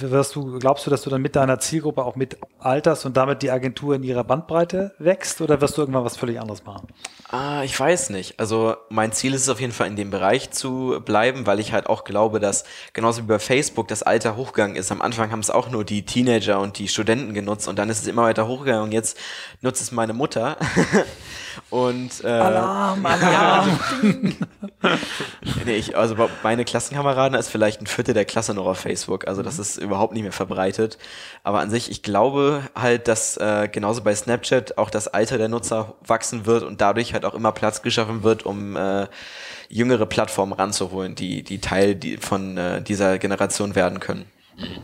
[SPEAKER 2] wirst du, glaubst du, dass du dann mit deiner Zielgruppe auch mit alterst und damit die Agentur in ihrer Bandbreite wächst oder wirst du irgendwann was völlig anderes machen?
[SPEAKER 3] Ah, ich weiß nicht. Also mein Ziel ist es auf jeden Fall in dem Bereich zu bleiben, weil ich halt auch glaube, dass genauso wie bei Facebook das Alter hochgegangen ist. Am Anfang haben es auch nur die Teenager und die Studenten genutzt und dann ist es immer weiter hochgegangen und jetzt nutzt es meine Mutter. Und äh, Alarm, Alarm. nee, ich, also meine Klassenkameraden ist vielleicht ein Viertel der Klasse noch auf Facebook. Also das mhm. ist überhaupt nicht mehr verbreitet. Aber an sich, ich glaube halt, dass äh, genauso bei Snapchat auch das Alter der Nutzer wachsen wird und dadurch halt auch immer Platz geschaffen wird, um äh, jüngere Plattformen ranzuholen, die, die Teil die, von äh, dieser Generation werden können. Mhm.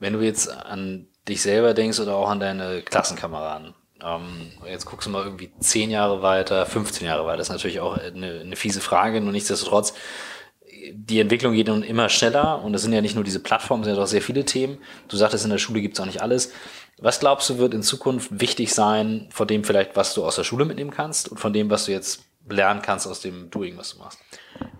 [SPEAKER 1] Wenn du jetzt an dich selber denkst oder auch an deine Klassenkameraden, ähm, jetzt guckst du mal irgendwie zehn Jahre weiter, 15 Jahre weiter. Das ist natürlich auch eine, eine fiese Frage, nur nichtsdestotrotz, die Entwicklung geht nun immer schneller und es sind ja nicht nur diese Plattformen, es sind ja auch sehr viele Themen. Du sagtest, in der Schule gibt es auch nicht alles. Was glaubst du, wird in Zukunft wichtig sein, von dem vielleicht, was du aus der Schule mitnehmen kannst und von dem, was du jetzt lernen kannst aus dem Doing, was du machst?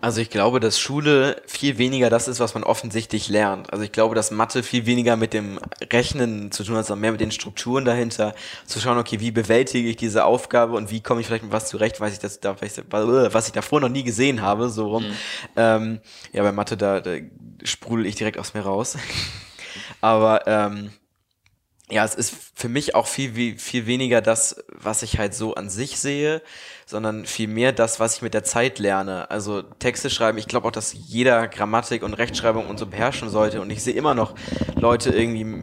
[SPEAKER 3] Also ich glaube, dass Schule viel weniger das ist, was man offensichtlich lernt. Also ich glaube, dass Mathe viel weniger mit dem Rechnen zu tun hat, sondern mehr mit den Strukturen dahinter. Zu schauen, okay, wie bewältige ich diese Aufgabe und wie komme ich vielleicht mit was zurecht, was ich, das, was ich davor noch nie gesehen habe, so rum. Mhm. Ähm, ja, bei Mathe, da, da sprudel ich direkt aus mir raus. Aber ähm, ja, es ist für mich auch viel, viel weniger das, was ich halt so an sich sehe, sondern vielmehr das, was ich mit der Zeit lerne. Also Texte schreiben, ich glaube auch, dass jeder Grammatik und Rechtschreibung und so beherrschen sollte. Und ich sehe immer noch Leute irgendwie,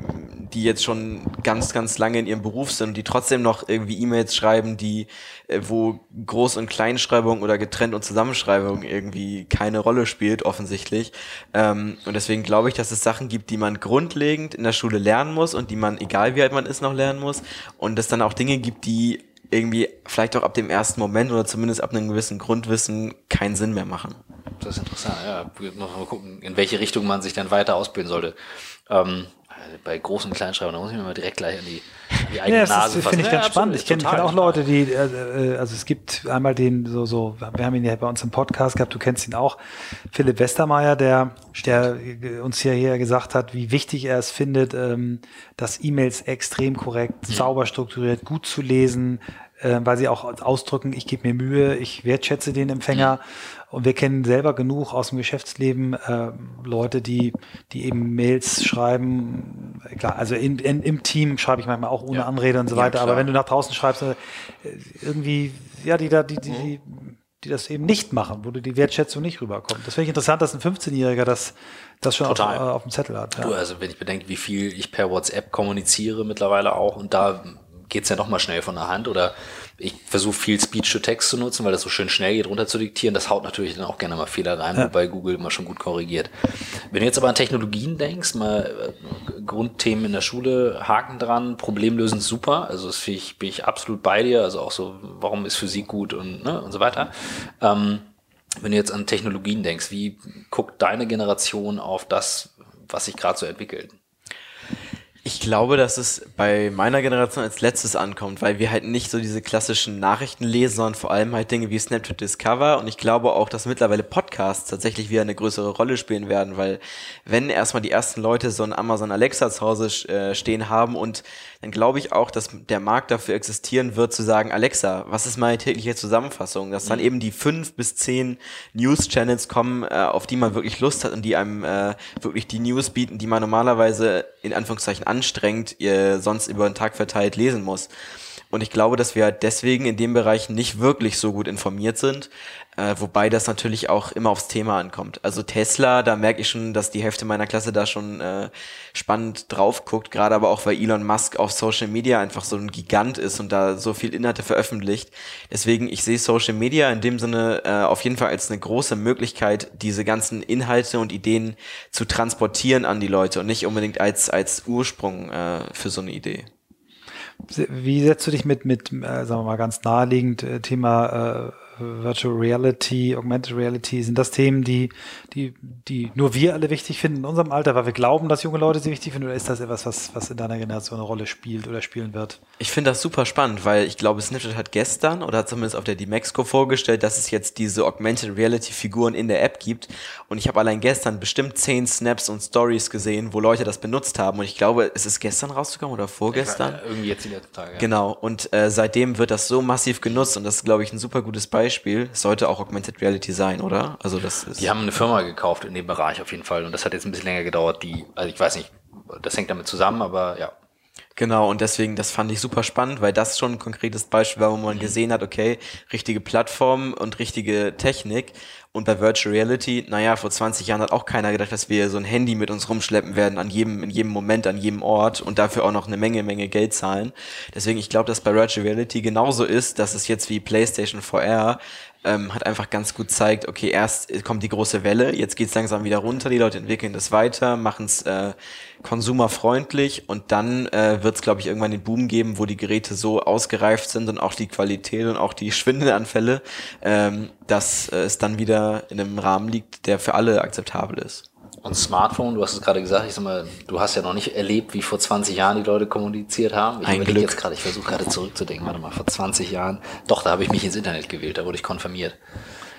[SPEAKER 3] die jetzt schon ganz, ganz lange in ihrem Beruf sind die trotzdem noch irgendwie E-Mails schreiben, die, äh, wo Groß- und Kleinschreibung oder Getrennt- und Zusammenschreibung irgendwie keine Rolle spielt, offensichtlich. Ähm, und deswegen glaube ich, dass es Sachen gibt, die man grundlegend in der Schule lernen muss und die man, egal wie alt man ist, noch lernen muss. Und es dann auch Dinge gibt, die irgendwie vielleicht auch ab dem ersten Moment oder zumindest ab einem gewissen Grundwissen keinen Sinn mehr machen.
[SPEAKER 1] Das ist interessant, ja. Mal gucken, in welche Richtung man sich dann weiter ausbilden sollte. Ähm, bei großen Kleinschreibern, da muss ich mir mal direkt gleich an die, an die eigene
[SPEAKER 2] ja,
[SPEAKER 1] Nase
[SPEAKER 2] Das finde ich ja, ganz spannend. Ich kenne kenn auch Leute, die, äh, äh, also es gibt einmal den, so, so, wir haben ihn ja bei uns im Podcast gehabt, du kennst ihn auch, Philipp Westermeier, der, der uns hier, hier gesagt hat, wie wichtig er es findet, ähm, dass E-Mails extrem korrekt, mhm. sauber strukturiert, gut zu lesen, äh, weil sie auch ausdrücken, ich gebe mir Mühe, ich wertschätze den Empfänger. Mhm. Und wir kennen selber genug aus dem Geschäftsleben äh, Leute, die, die eben Mails schreiben. Klar, also in, in, im Team schreibe ich manchmal auch ohne ja. Anrede und so weiter. Ja, aber wenn du nach draußen schreibst, äh, irgendwie, ja, die da, die, die, die, die das eben nicht machen, wo du die Wertschätzung nicht rüberkommt. Das finde ich interessant, dass ein 15-Jähriger das, das schon auf, äh, auf, dem Zettel hat.
[SPEAKER 1] Ja. Du, also wenn ich bedenke, wie viel ich per WhatsApp kommuniziere mittlerweile auch und da geht's ja noch mal schnell von der Hand oder ich versuche viel Speech-to-Text zu nutzen, weil das so schön schnell geht, runter zu diktieren. Das haut natürlich dann auch gerne mal Fehler rein, ja. wobei Google immer schon gut korrigiert. Wenn du jetzt aber an Technologien denkst, mal äh, Grundthemen in der Schule, Haken dran, Problemlösen super. Also das bin ich, bin ich absolut bei dir. Also auch so, warum ist Physik gut und, ne, und so weiter. Ähm, wenn du jetzt an Technologien denkst, wie guckt deine Generation auf das, was sich gerade so entwickelt?
[SPEAKER 3] Ich glaube, dass es bei meiner Generation als letztes ankommt, weil wir halt nicht so diese klassischen Nachrichten lesen, sondern vor allem halt Dinge wie Snapchat Discover. Und ich glaube auch, dass mittlerweile Podcasts tatsächlich wieder eine größere Rolle spielen werden, weil wenn erstmal die ersten Leute so ein Amazon Alexa zu Hause äh, stehen haben und dann glaube ich auch, dass der Markt dafür existieren wird, zu sagen, Alexa, was ist meine tägliche Zusammenfassung? Dass dann mhm. eben die fünf bis zehn News-Channels kommen, äh, auf die man wirklich Lust hat und die einem äh, wirklich die News bieten, die man normalerweise in Anführungszeichen anstrengend ihr sonst über den Tag verteilt lesen muss. Und ich glaube, dass wir deswegen in dem Bereich nicht wirklich so gut informiert sind, äh, wobei das natürlich auch immer aufs Thema ankommt. Also Tesla, da merke ich schon, dass die Hälfte meiner Klasse da schon äh, spannend drauf guckt, gerade aber auch, weil Elon Musk auf Social Media einfach so ein Gigant ist und da so viel Inhalte veröffentlicht. Deswegen, ich sehe Social Media in dem Sinne äh, auf jeden Fall als eine große Möglichkeit, diese ganzen Inhalte und Ideen zu transportieren an die Leute und nicht unbedingt als, als Ursprung äh, für so eine Idee.
[SPEAKER 2] Wie setzt du dich mit, mit äh, sagen wir mal ganz naheliegend, äh, Thema äh, Virtual Reality, Augmented Reality, sind das Themen, die, die, die nur wir alle wichtig finden in unserem Alter, weil wir glauben, dass junge Leute sie wichtig finden, oder ist das etwas, was, was in deiner Generation eine Rolle spielt oder spielen wird?
[SPEAKER 3] Ich finde das super spannend, weil ich glaube, Snapchat hat gestern oder hat zumindest auf der Dimexco vorgestellt, dass es jetzt diese Augmented Reality Figuren in der App gibt. Und ich habe allein gestern bestimmt zehn Snaps und Stories gesehen, wo Leute das benutzt haben. Und ich glaube, es ist gestern rausgekommen oder vorgestern. Ja,
[SPEAKER 1] irgendwie jetzt die letzten Tage. Ja.
[SPEAKER 3] Genau. Und äh, seitdem wird das so massiv genutzt und das ist, glaube ich, ein super gutes Beispiel Beispiel sollte auch Augmented Reality sein, oder?
[SPEAKER 1] Also das ist. Die haben eine Firma gekauft in dem Bereich auf jeden Fall und das hat jetzt ein bisschen länger gedauert. Die, also ich weiß nicht, das hängt damit zusammen, aber ja.
[SPEAKER 3] Genau, und deswegen, das fand ich super spannend, weil das schon ein konkretes Beispiel war, wo man mhm. gesehen hat, okay, richtige Plattform und richtige Technik. Und bei Virtual Reality, naja, vor 20 Jahren hat auch keiner gedacht, dass wir so ein Handy mit uns rumschleppen werden, an jedem, in jedem Moment, an jedem Ort und dafür auch noch eine Menge, Menge Geld zahlen. Deswegen, ich glaube, dass bei Virtual Reality genauso ist, dass es jetzt wie PlayStation VR ähm, hat einfach ganz gut zeigt, okay, erst kommt die große Welle, jetzt geht's langsam wieder runter, die Leute entwickeln das weiter, machen es äh, konsumerfreundlich und dann äh, wird es, glaube ich, irgendwann den Boom geben, wo die Geräte so ausgereift sind und auch die Qualität und auch die Schwindelanfälle, ähm, dass äh, es dann wieder in einem Rahmen liegt, der für alle akzeptabel ist.
[SPEAKER 1] Und Smartphone, du hast es gerade gesagt, ich sag mal, du hast ja noch nicht erlebt, wie vor 20 Jahren die Leute kommuniziert haben. Ich überlege jetzt gerade, ich versuche gerade zurückzudenken, warte mal, vor 20 Jahren, doch, da habe ich mich ins Internet gewählt, da wurde ich konfirmiert.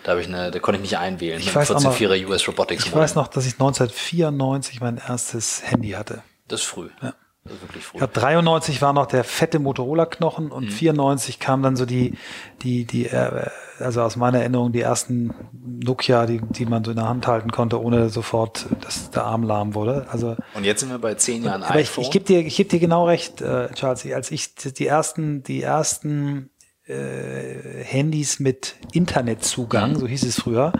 [SPEAKER 1] Da habe ich eine, da konnte ich nicht einwählen.
[SPEAKER 2] Ich weiß 14 US Robotics. Ich weiß noch, dass ich 1994 mein erstes Handy hatte.
[SPEAKER 1] Das ist früh.
[SPEAKER 2] Ja. Wirklich früh. Ja, 93 war noch der fette Motorola-Knochen und mhm. 94 kam dann so die, die, die, äh, also aus meiner Erinnerung die ersten Nokia, die, die man so in der Hand halten konnte, ohne sofort, dass der Arm lahm wurde. Also,
[SPEAKER 1] und jetzt sind wir bei zehn Jahren
[SPEAKER 2] aber iPhone. Ich, ich gebe dir, ich geb dir genau recht, äh, Charles. Als ich die ersten, die ersten äh, Handys mit Internetzugang, so hieß es früher,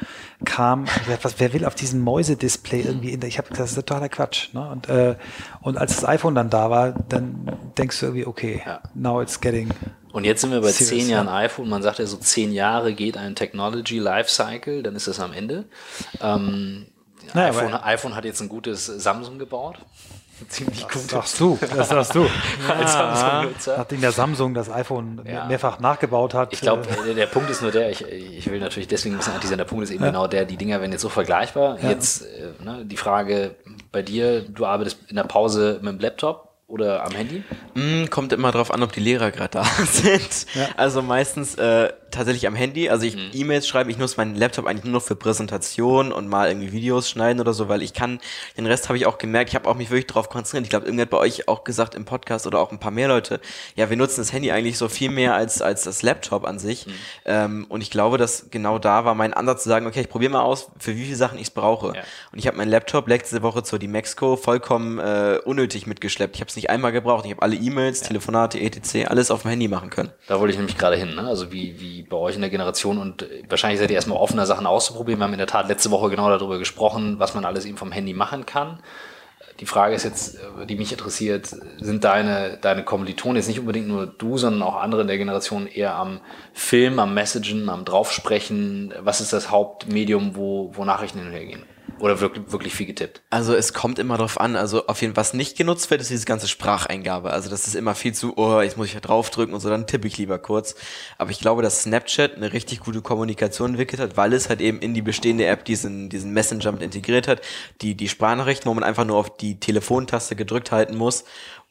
[SPEAKER 2] kam, was, wer will auf diesem Mäusedisplay irgendwie, in der, ich habe das ist totaler Quatsch. Ne? Und, äh, und als das iPhone dann da war, dann denkst du irgendwie, okay, ja. now it's getting
[SPEAKER 1] und jetzt sind wir bei serious, zehn Jahren ja. iPhone. Man sagt ja so zehn Jahre geht ein Technology Lifecycle, dann ist das am Ende. Ähm, naja, iPhone, iPhone hat jetzt ein gutes Samsung gebaut
[SPEAKER 2] ziemlich das gut. Sagst du, das sagst du. Als Samsung-Nutzer. Nachdem der Samsung das iPhone ja. mehrfach nachgebaut hat.
[SPEAKER 1] Ich glaube, äh, der Punkt ist nur der, ich, ich will natürlich deswegen ein bisschen anti Der Punkt ist eben ja. genau der, die Dinger werden jetzt so vergleichbar. Ja. Jetzt äh, ne, die Frage bei dir, du arbeitest in der Pause mit dem Laptop oder am Handy?
[SPEAKER 3] Mm, kommt immer drauf an, ob die Lehrer gerade da sind. Ja. Also meistens äh, tatsächlich am Handy. Also ich mhm. E-Mails schreibe, ich nutze meinen Laptop eigentlich nur noch für Präsentation und mal irgendwie Videos schneiden oder so, weil ich kann, den Rest habe ich auch gemerkt, ich habe auch mich wirklich darauf konzentriert. Ich glaube, irgendwer hat bei euch auch gesagt im Podcast oder auch ein paar mehr Leute, ja, wir nutzen das Handy eigentlich so viel mehr als, als das Laptop an sich. Mhm. Ähm, und ich glaube, dass genau da war mein Ansatz zu sagen, okay, ich probiere mal aus, für wie viele Sachen ich es brauche. Ja. Und ich habe meinen Laptop letzte Woche zur die Mexico vollkommen äh, unnötig mitgeschleppt. Ich habe nicht einmal gebraucht. Ich habe alle E-Mails, ja. Telefonate, etc., alles auf dem Handy machen können.
[SPEAKER 1] Da wollte ich nämlich gerade hin. Ne? Also wie, wie bei euch in der Generation und wahrscheinlich seid ihr erstmal offener, Sachen auszuprobieren. Wir haben in der Tat letzte Woche genau darüber gesprochen, was man alles eben vom Handy machen kann. Die Frage ist jetzt, äh, die mich interessiert, sind deine, deine Kommilitonen jetzt nicht unbedingt nur du, sondern auch andere in der Generation eher am Film, am Messagen, am Draufsprechen? Was ist das Hauptmedium, wo, wo Nachrichten hin und her gehen? Oder wirklich, wirklich viel getippt?
[SPEAKER 3] Also es kommt immer drauf an. Also auf jeden Fall, was nicht genutzt wird, ist diese ganze Spracheingabe. Also das ist immer viel zu, oh, jetzt muss ich ja draufdrücken und so, dann tippe ich lieber kurz. Aber ich glaube, dass Snapchat eine richtig gute Kommunikation entwickelt hat, weil es halt eben in die bestehende App diesen, diesen Messenger mit integriert hat, die, die Sprachnachrichten, wo man einfach nur auf die Telefontaste gedrückt halten muss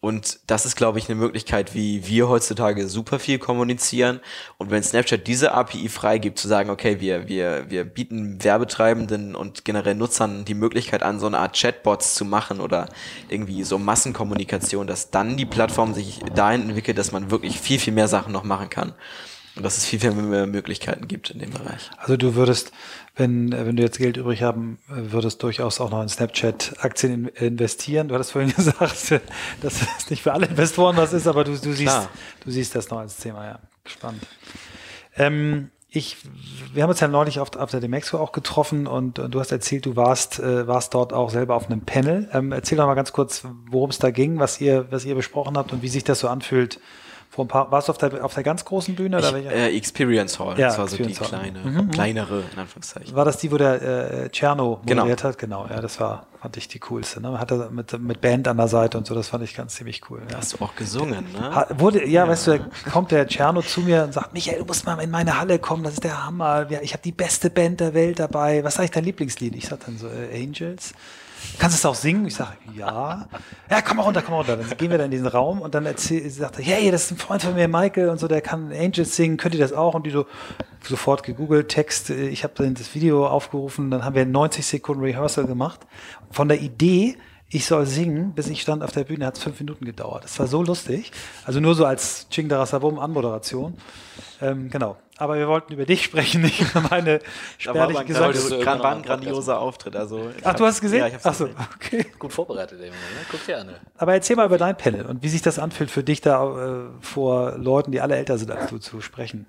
[SPEAKER 3] und das ist, glaube ich, eine Möglichkeit, wie wir heutzutage super viel kommunizieren. Und wenn Snapchat diese API freigibt, zu sagen, okay, wir, wir, wir bieten Werbetreibenden und generell Nutzern die Möglichkeit an, so eine Art Chatbots zu machen oder irgendwie so Massenkommunikation, dass dann die Plattform sich dahin entwickelt, dass man wirklich viel, viel mehr Sachen noch machen kann. Und dass es viel, viel mehr Möglichkeiten gibt in dem Bereich.
[SPEAKER 2] Also du würdest, wenn, wenn du jetzt Geld übrig haben würdest, durchaus auch noch in Snapchat-Aktien investieren. Du hattest vorhin gesagt, dass es nicht für alle Investoren was ist, aber du, du, siehst, du siehst das noch als Thema, ja. Spannend. Ähm, ich, wir haben uns ja neulich auf, auf der Demexco auch getroffen und, und, du hast erzählt, du warst, äh, warst dort auch selber auf einem Panel. Ähm, erzähl doch mal ganz kurz, worum es da ging, was ihr, was ihr besprochen habt und wie sich das so anfühlt, vor paar, warst du auf der, auf der ganz großen Bühne?
[SPEAKER 3] Oder ich, äh, Experience Hall, ja, das war Experience so die kleine, mhm, mhm. kleinere, in Anführungszeichen.
[SPEAKER 2] War das die, wo der äh, Czerno genau. moderiert genau. hat? Genau, ja, das war, fand ich die coolste. Ne? Hat er mit, mit Band an der Seite und so, das fand ich ganz ziemlich cool.
[SPEAKER 3] Ja. Hast du auch gesungen, ne?
[SPEAKER 2] Ha, wurde, ja, ja, weißt du, kommt der Czerno zu mir und sagt, Michael, du musst mal in meine Halle kommen, das ist der Hammer. Ich habe die beste Band der Welt dabei. Was ist eigentlich dein Lieblingslied? Ich sag dann so, äh, Angels. Kannst du es auch singen? Ich sage, ja. Ja, komm mal runter, komm mal runter. Dann gehen wir dann in diesen Raum und dann erzählt, sagt er, hey, das ist ein Freund von mir, Michael und so, der kann Angels singen, könnt ihr das auch? Und die so sofort gegoogelt, Text, ich habe dann das Video aufgerufen, dann haben wir 90 Sekunden Rehearsal gemacht. Von der Idee, ich soll singen, bis ich stand auf der Bühne, hat es fünf Minuten gedauert. Das war so lustig. Also nur so als Ching Darasabum Anmoderation. Ähm, genau. Aber wir wollten über dich sprechen, nicht über meine spärlich gesagt.
[SPEAKER 3] Das war ein grandioser Auftritt. Also
[SPEAKER 2] Ach, du hast es gesehen? Ja,
[SPEAKER 3] ich hab's Ach so,
[SPEAKER 1] okay. Gut vorbereitet, eben, ne? Guck dir an. Ne?
[SPEAKER 2] Aber erzähl mal über dein Panel und wie sich das anfühlt für dich da äh, vor Leuten, die alle älter sind als du, zu sprechen.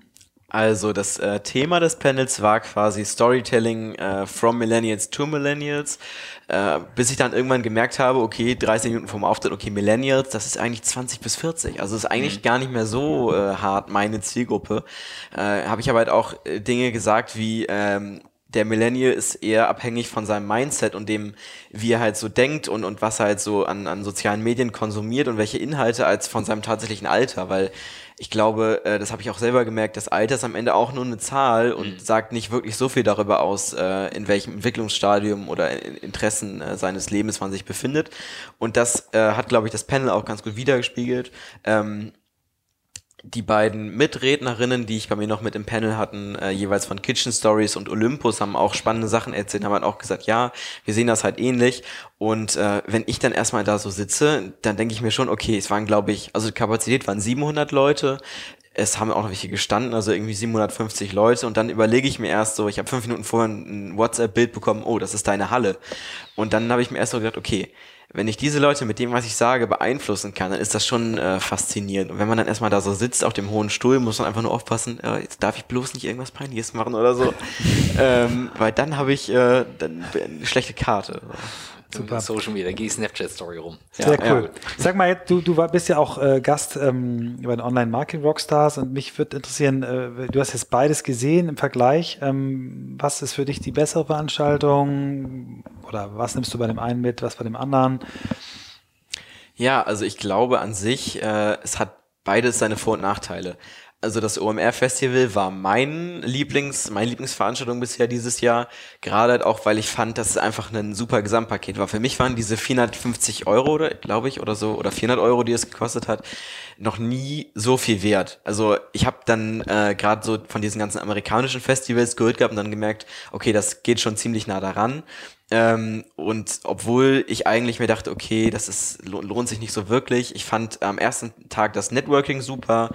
[SPEAKER 3] Also das äh, Thema des Panels war quasi Storytelling äh, from Millennials to Millennials, äh, bis ich dann irgendwann gemerkt habe, okay, 30 Minuten vom Auftritt, okay, Millennials, das ist eigentlich 20 bis 40, also ist eigentlich mhm. gar nicht mehr so äh, hart meine Zielgruppe. Äh, Habe ich aber halt auch äh, Dinge gesagt wie ähm, der Millennial ist eher abhängig von seinem Mindset und dem, wie er halt so denkt und, und was er halt so an, an sozialen Medien konsumiert und welche Inhalte als von seinem tatsächlichen Alter, weil ich glaube, äh, das habe ich auch selber gemerkt, das Alter ist am Ende auch nur eine Zahl und mhm. sagt nicht wirklich so viel darüber aus, äh, in welchem Entwicklungsstadium oder Interessen äh, seines Lebens man sich befindet. Und das äh, hat, glaube ich, das Panel auch ganz gut wiedergespiegelt. Ähm, die beiden Mitrednerinnen, die ich bei mir noch mit im Panel hatten, äh, jeweils von Kitchen Stories und Olympus, haben auch spannende Sachen erzählt, haben halt auch gesagt, ja, wir sehen das halt ähnlich. Und äh, wenn ich dann erstmal da so sitze, dann denke ich mir schon, okay, es waren, glaube ich, also die Kapazität waren 700 Leute, es haben auch noch welche gestanden, also irgendwie 750 Leute und dann überlege ich mir erst so, ich habe fünf Minuten vorher ein WhatsApp-Bild bekommen, oh, das ist deine Halle. Und dann habe ich mir erst so gedacht, okay, wenn ich diese Leute mit dem, was ich sage, beeinflussen kann, dann ist das schon äh, faszinierend. Und wenn man dann erstmal da so sitzt auf dem hohen Stuhl, muss man einfach nur aufpassen, äh, jetzt darf ich bloß nicht irgendwas Peinliches machen oder so. ähm, weil dann habe ich äh, dann eine schlechte Karte.
[SPEAKER 1] Super. Social Media, geh Snapchat-Story rum.
[SPEAKER 2] Sehr ja, cool. Ja. Sag mal, du, du bist ja auch äh, Gast ähm, bei den Online-Marketing-Rockstars und mich würde interessieren, äh, du hast jetzt beides gesehen im Vergleich. Ähm, was ist für dich die bessere Veranstaltung? Oder was nimmst du bei dem einen mit, was bei dem anderen?
[SPEAKER 3] Ja, also ich glaube an sich, äh, es hat beides seine Vor- und Nachteile. Also das OMR Festival war mein Lieblings, meine Lieblingsveranstaltung bisher dieses Jahr. Gerade halt auch, weil ich fand, dass es einfach ein super Gesamtpaket war. Für mich waren diese 450 Euro, glaube ich, oder so, oder 400 Euro, die es gekostet hat, noch nie so viel wert. Also ich habe dann äh, gerade so von diesen ganzen amerikanischen Festivals gehört gehabt und dann gemerkt, okay, das geht schon ziemlich nah daran. Ähm, und obwohl ich eigentlich mir dachte, okay, das ist, lohnt sich nicht so wirklich. Ich fand am ersten Tag das Networking super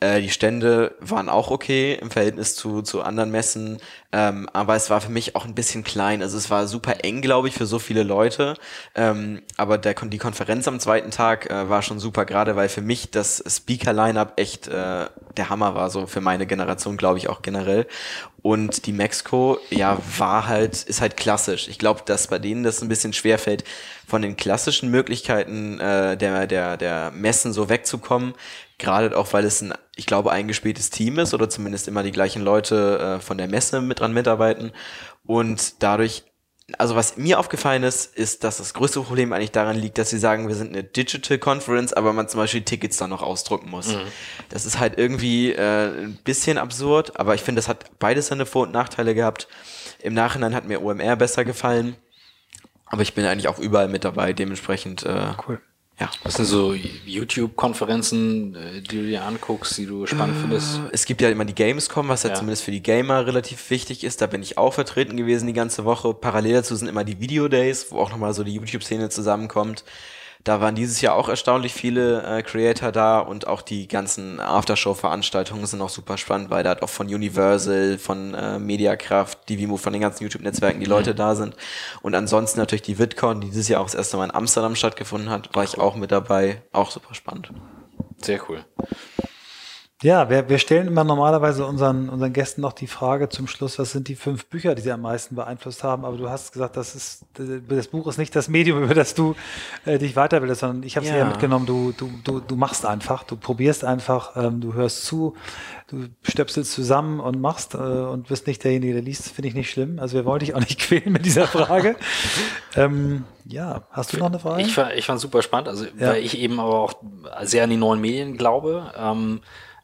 [SPEAKER 3] Äh, die Stände waren auch okay im Verhältnis zu, zu anderen Messen, ähm, aber es war für mich auch ein bisschen klein. Also es war super eng, glaube ich, für so viele Leute. Ähm, aber der, die Konferenz am zweiten Tag äh, war schon super, gerade weil für mich das Speaker-Line-Up echt äh, der Hammer war, so für meine Generation, glaube ich, auch generell. Und die Mexiko, ja, war halt, ist halt klassisch. Ich glaube, dass bei denen das ein bisschen schwer fällt, von den klassischen Möglichkeiten äh, der, der, der Messen so wegzukommen. Gerade auch, weil es ein, ich glaube, eingespieltes Team ist oder zumindest immer die gleichen Leute äh, von der Messe mit dran mitarbeiten. Und dadurch also was mir aufgefallen ist, ist, dass das größte Problem eigentlich daran liegt, dass sie sagen, wir sind eine Digital Conference, aber man zum Beispiel Tickets dann noch ausdrucken muss. Mhm. Das ist halt irgendwie äh, ein bisschen absurd, aber ich finde, das hat beides seine Vor- und Nachteile gehabt. Im Nachhinein hat mir OMR besser gefallen, aber ich bin eigentlich auch überall mit dabei, dementsprechend äh, cool.
[SPEAKER 1] Ja. Was sind so YouTube-Konferenzen, äh, die du dir anguckst, die du spannend äh, findest?
[SPEAKER 3] Es gibt ja immer die Gamescom, was ja, ja, zumindest für die Gamer relativ wichtig ist. Da bin ich auch vertreten gewesen die ganze Woche. Parallel dazu sind immer die Video Days, wo auch nochmal so die YouTube-Szene zusammenkommt. Da waren dieses Jahr auch erstaunlich viele äh, Creator da und auch die ganzen Aftershow-Veranstaltungen sind auch super spannend, weil da hat auch von Universal, von äh, Mediakraft, die Vimo, von den ganzen YouTube-Netzwerken die mhm. Leute da sind. Und ansonsten natürlich die VidCon, die dieses Jahr auch das erste Mal in Amsterdam stattgefunden hat, war ich auch mit dabei. Auch super spannend.
[SPEAKER 1] Sehr cool.
[SPEAKER 2] Ja, wir, wir stellen immer normalerweise unseren, unseren Gästen noch die Frage zum Schluss, was sind die fünf Bücher, die sie am meisten beeinflusst haben? Aber du hast gesagt, das, ist, das Buch ist nicht das Medium, über das du äh, dich weiterbildest, sondern ich habe es ja. eher mitgenommen, du, du, du, du machst einfach, du probierst einfach, ähm, du hörst zu, du stöpselst zusammen und machst äh, und bist nicht derjenige, der liest, finde ich nicht schlimm. Also wir wollen dich auch nicht quälen mit dieser Frage. ähm, ja, hast du noch eine Frage?
[SPEAKER 1] Ich, ich fand es super spannend, also ja. weil ich eben aber auch sehr an die neuen Medien glaube. Ähm,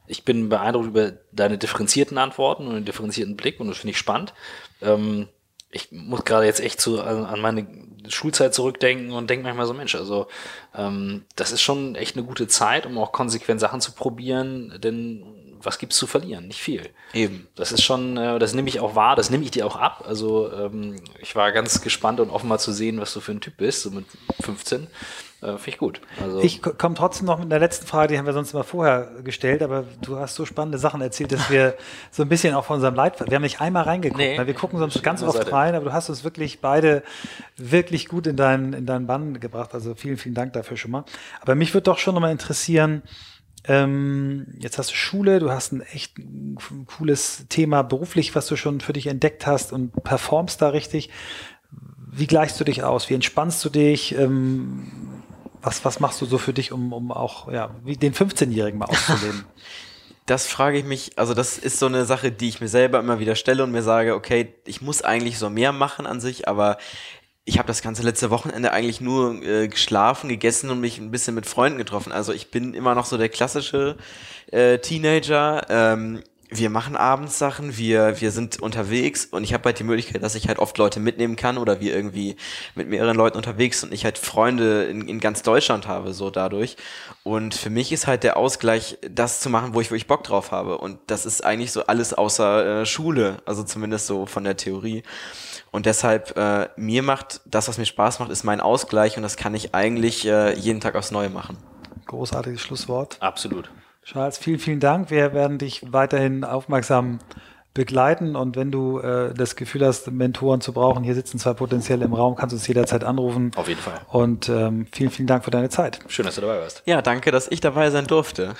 [SPEAKER 1] ich bin beeindruckt über deine differenzierten Antworten und den differenzierten Blick und das finde ich spannend. Ähm, ich muss gerade jetzt echt zu, an, an meine Schulzeit zurückdenken und denke manchmal so, Mensch, also ähm, das ist schon echt eine gute Zeit, um auch konsequent Sachen zu probieren, denn was gibt's zu verlieren? Nicht viel. Eben. Das ist schon, äh, das nehme ich auch wahr, das nehme ich dir auch ab. Also ähm, ich war ganz gespannt und offen mal zu sehen, was du für ein Typ bist, so mit 15. Äh, Finde ich gut.
[SPEAKER 2] Also ich komme trotzdem noch mit der letzten Frage, die haben wir sonst immer vorher gestellt, aber du hast so spannende Sachen erzählt, dass wir so ein bisschen auch von unserem Leitfaden, wir haben nicht einmal reingeguckt, nee, weil wir gucken sonst ganz oft Seite. rein, aber du hast uns wirklich beide wirklich gut in deinen, in deinen Bann gebracht. Also vielen, vielen Dank dafür schon mal. Aber mich würde doch schon nochmal interessieren, ähm, jetzt hast du Schule, du hast ein echt cooles Thema beruflich, was du schon für dich entdeckt hast und performst da richtig. Wie gleichst du dich aus? Wie entspannst du dich? Was, was machst du so für dich, um, um auch ja, wie den 15-Jährigen mal auszuleben?
[SPEAKER 3] Das frage ich mich, also das ist so eine Sache, die ich mir selber immer wieder stelle und mir sage, okay, ich muss eigentlich so mehr machen an sich, aber ich habe das ganze letzte Wochenende eigentlich nur äh, geschlafen, gegessen und mich ein bisschen mit Freunden getroffen. Also ich bin immer noch so der klassische äh, Teenager. Ähm, wir machen abends Sachen, wir, wir sind unterwegs und ich habe halt die Möglichkeit, dass ich halt oft Leute mitnehmen kann oder wir irgendwie mit mehreren Leuten unterwegs und ich halt Freunde in, in ganz Deutschland habe, so dadurch. Und für mich ist halt der Ausgleich, das zu machen, wo ich wirklich Bock drauf habe. Und das ist eigentlich so alles außer äh, Schule, also zumindest so von der Theorie. Und deshalb, äh, mir macht das, was mir Spaß macht, ist mein Ausgleich und das kann ich eigentlich äh, jeden Tag aufs Neue machen.
[SPEAKER 2] Großartiges Schlusswort.
[SPEAKER 1] Absolut.
[SPEAKER 2] Charles, vielen, vielen Dank. Wir werden dich weiterhin aufmerksam begleiten und wenn du äh, das Gefühl hast, Mentoren zu brauchen, hier sitzen zwei potenziell im Raum, kannst du uns jederzeit anrufen.
[SPEAKER 1] Auf jeden Fall.
[SPEAKER 2] Und ähm, vielen, vielen Dank für deine Zeit.
[SPEAKER 1] Schön, dass du dabei warst.
[SPEAKER 3] Ja, danke, dass ich dabei sein durfte.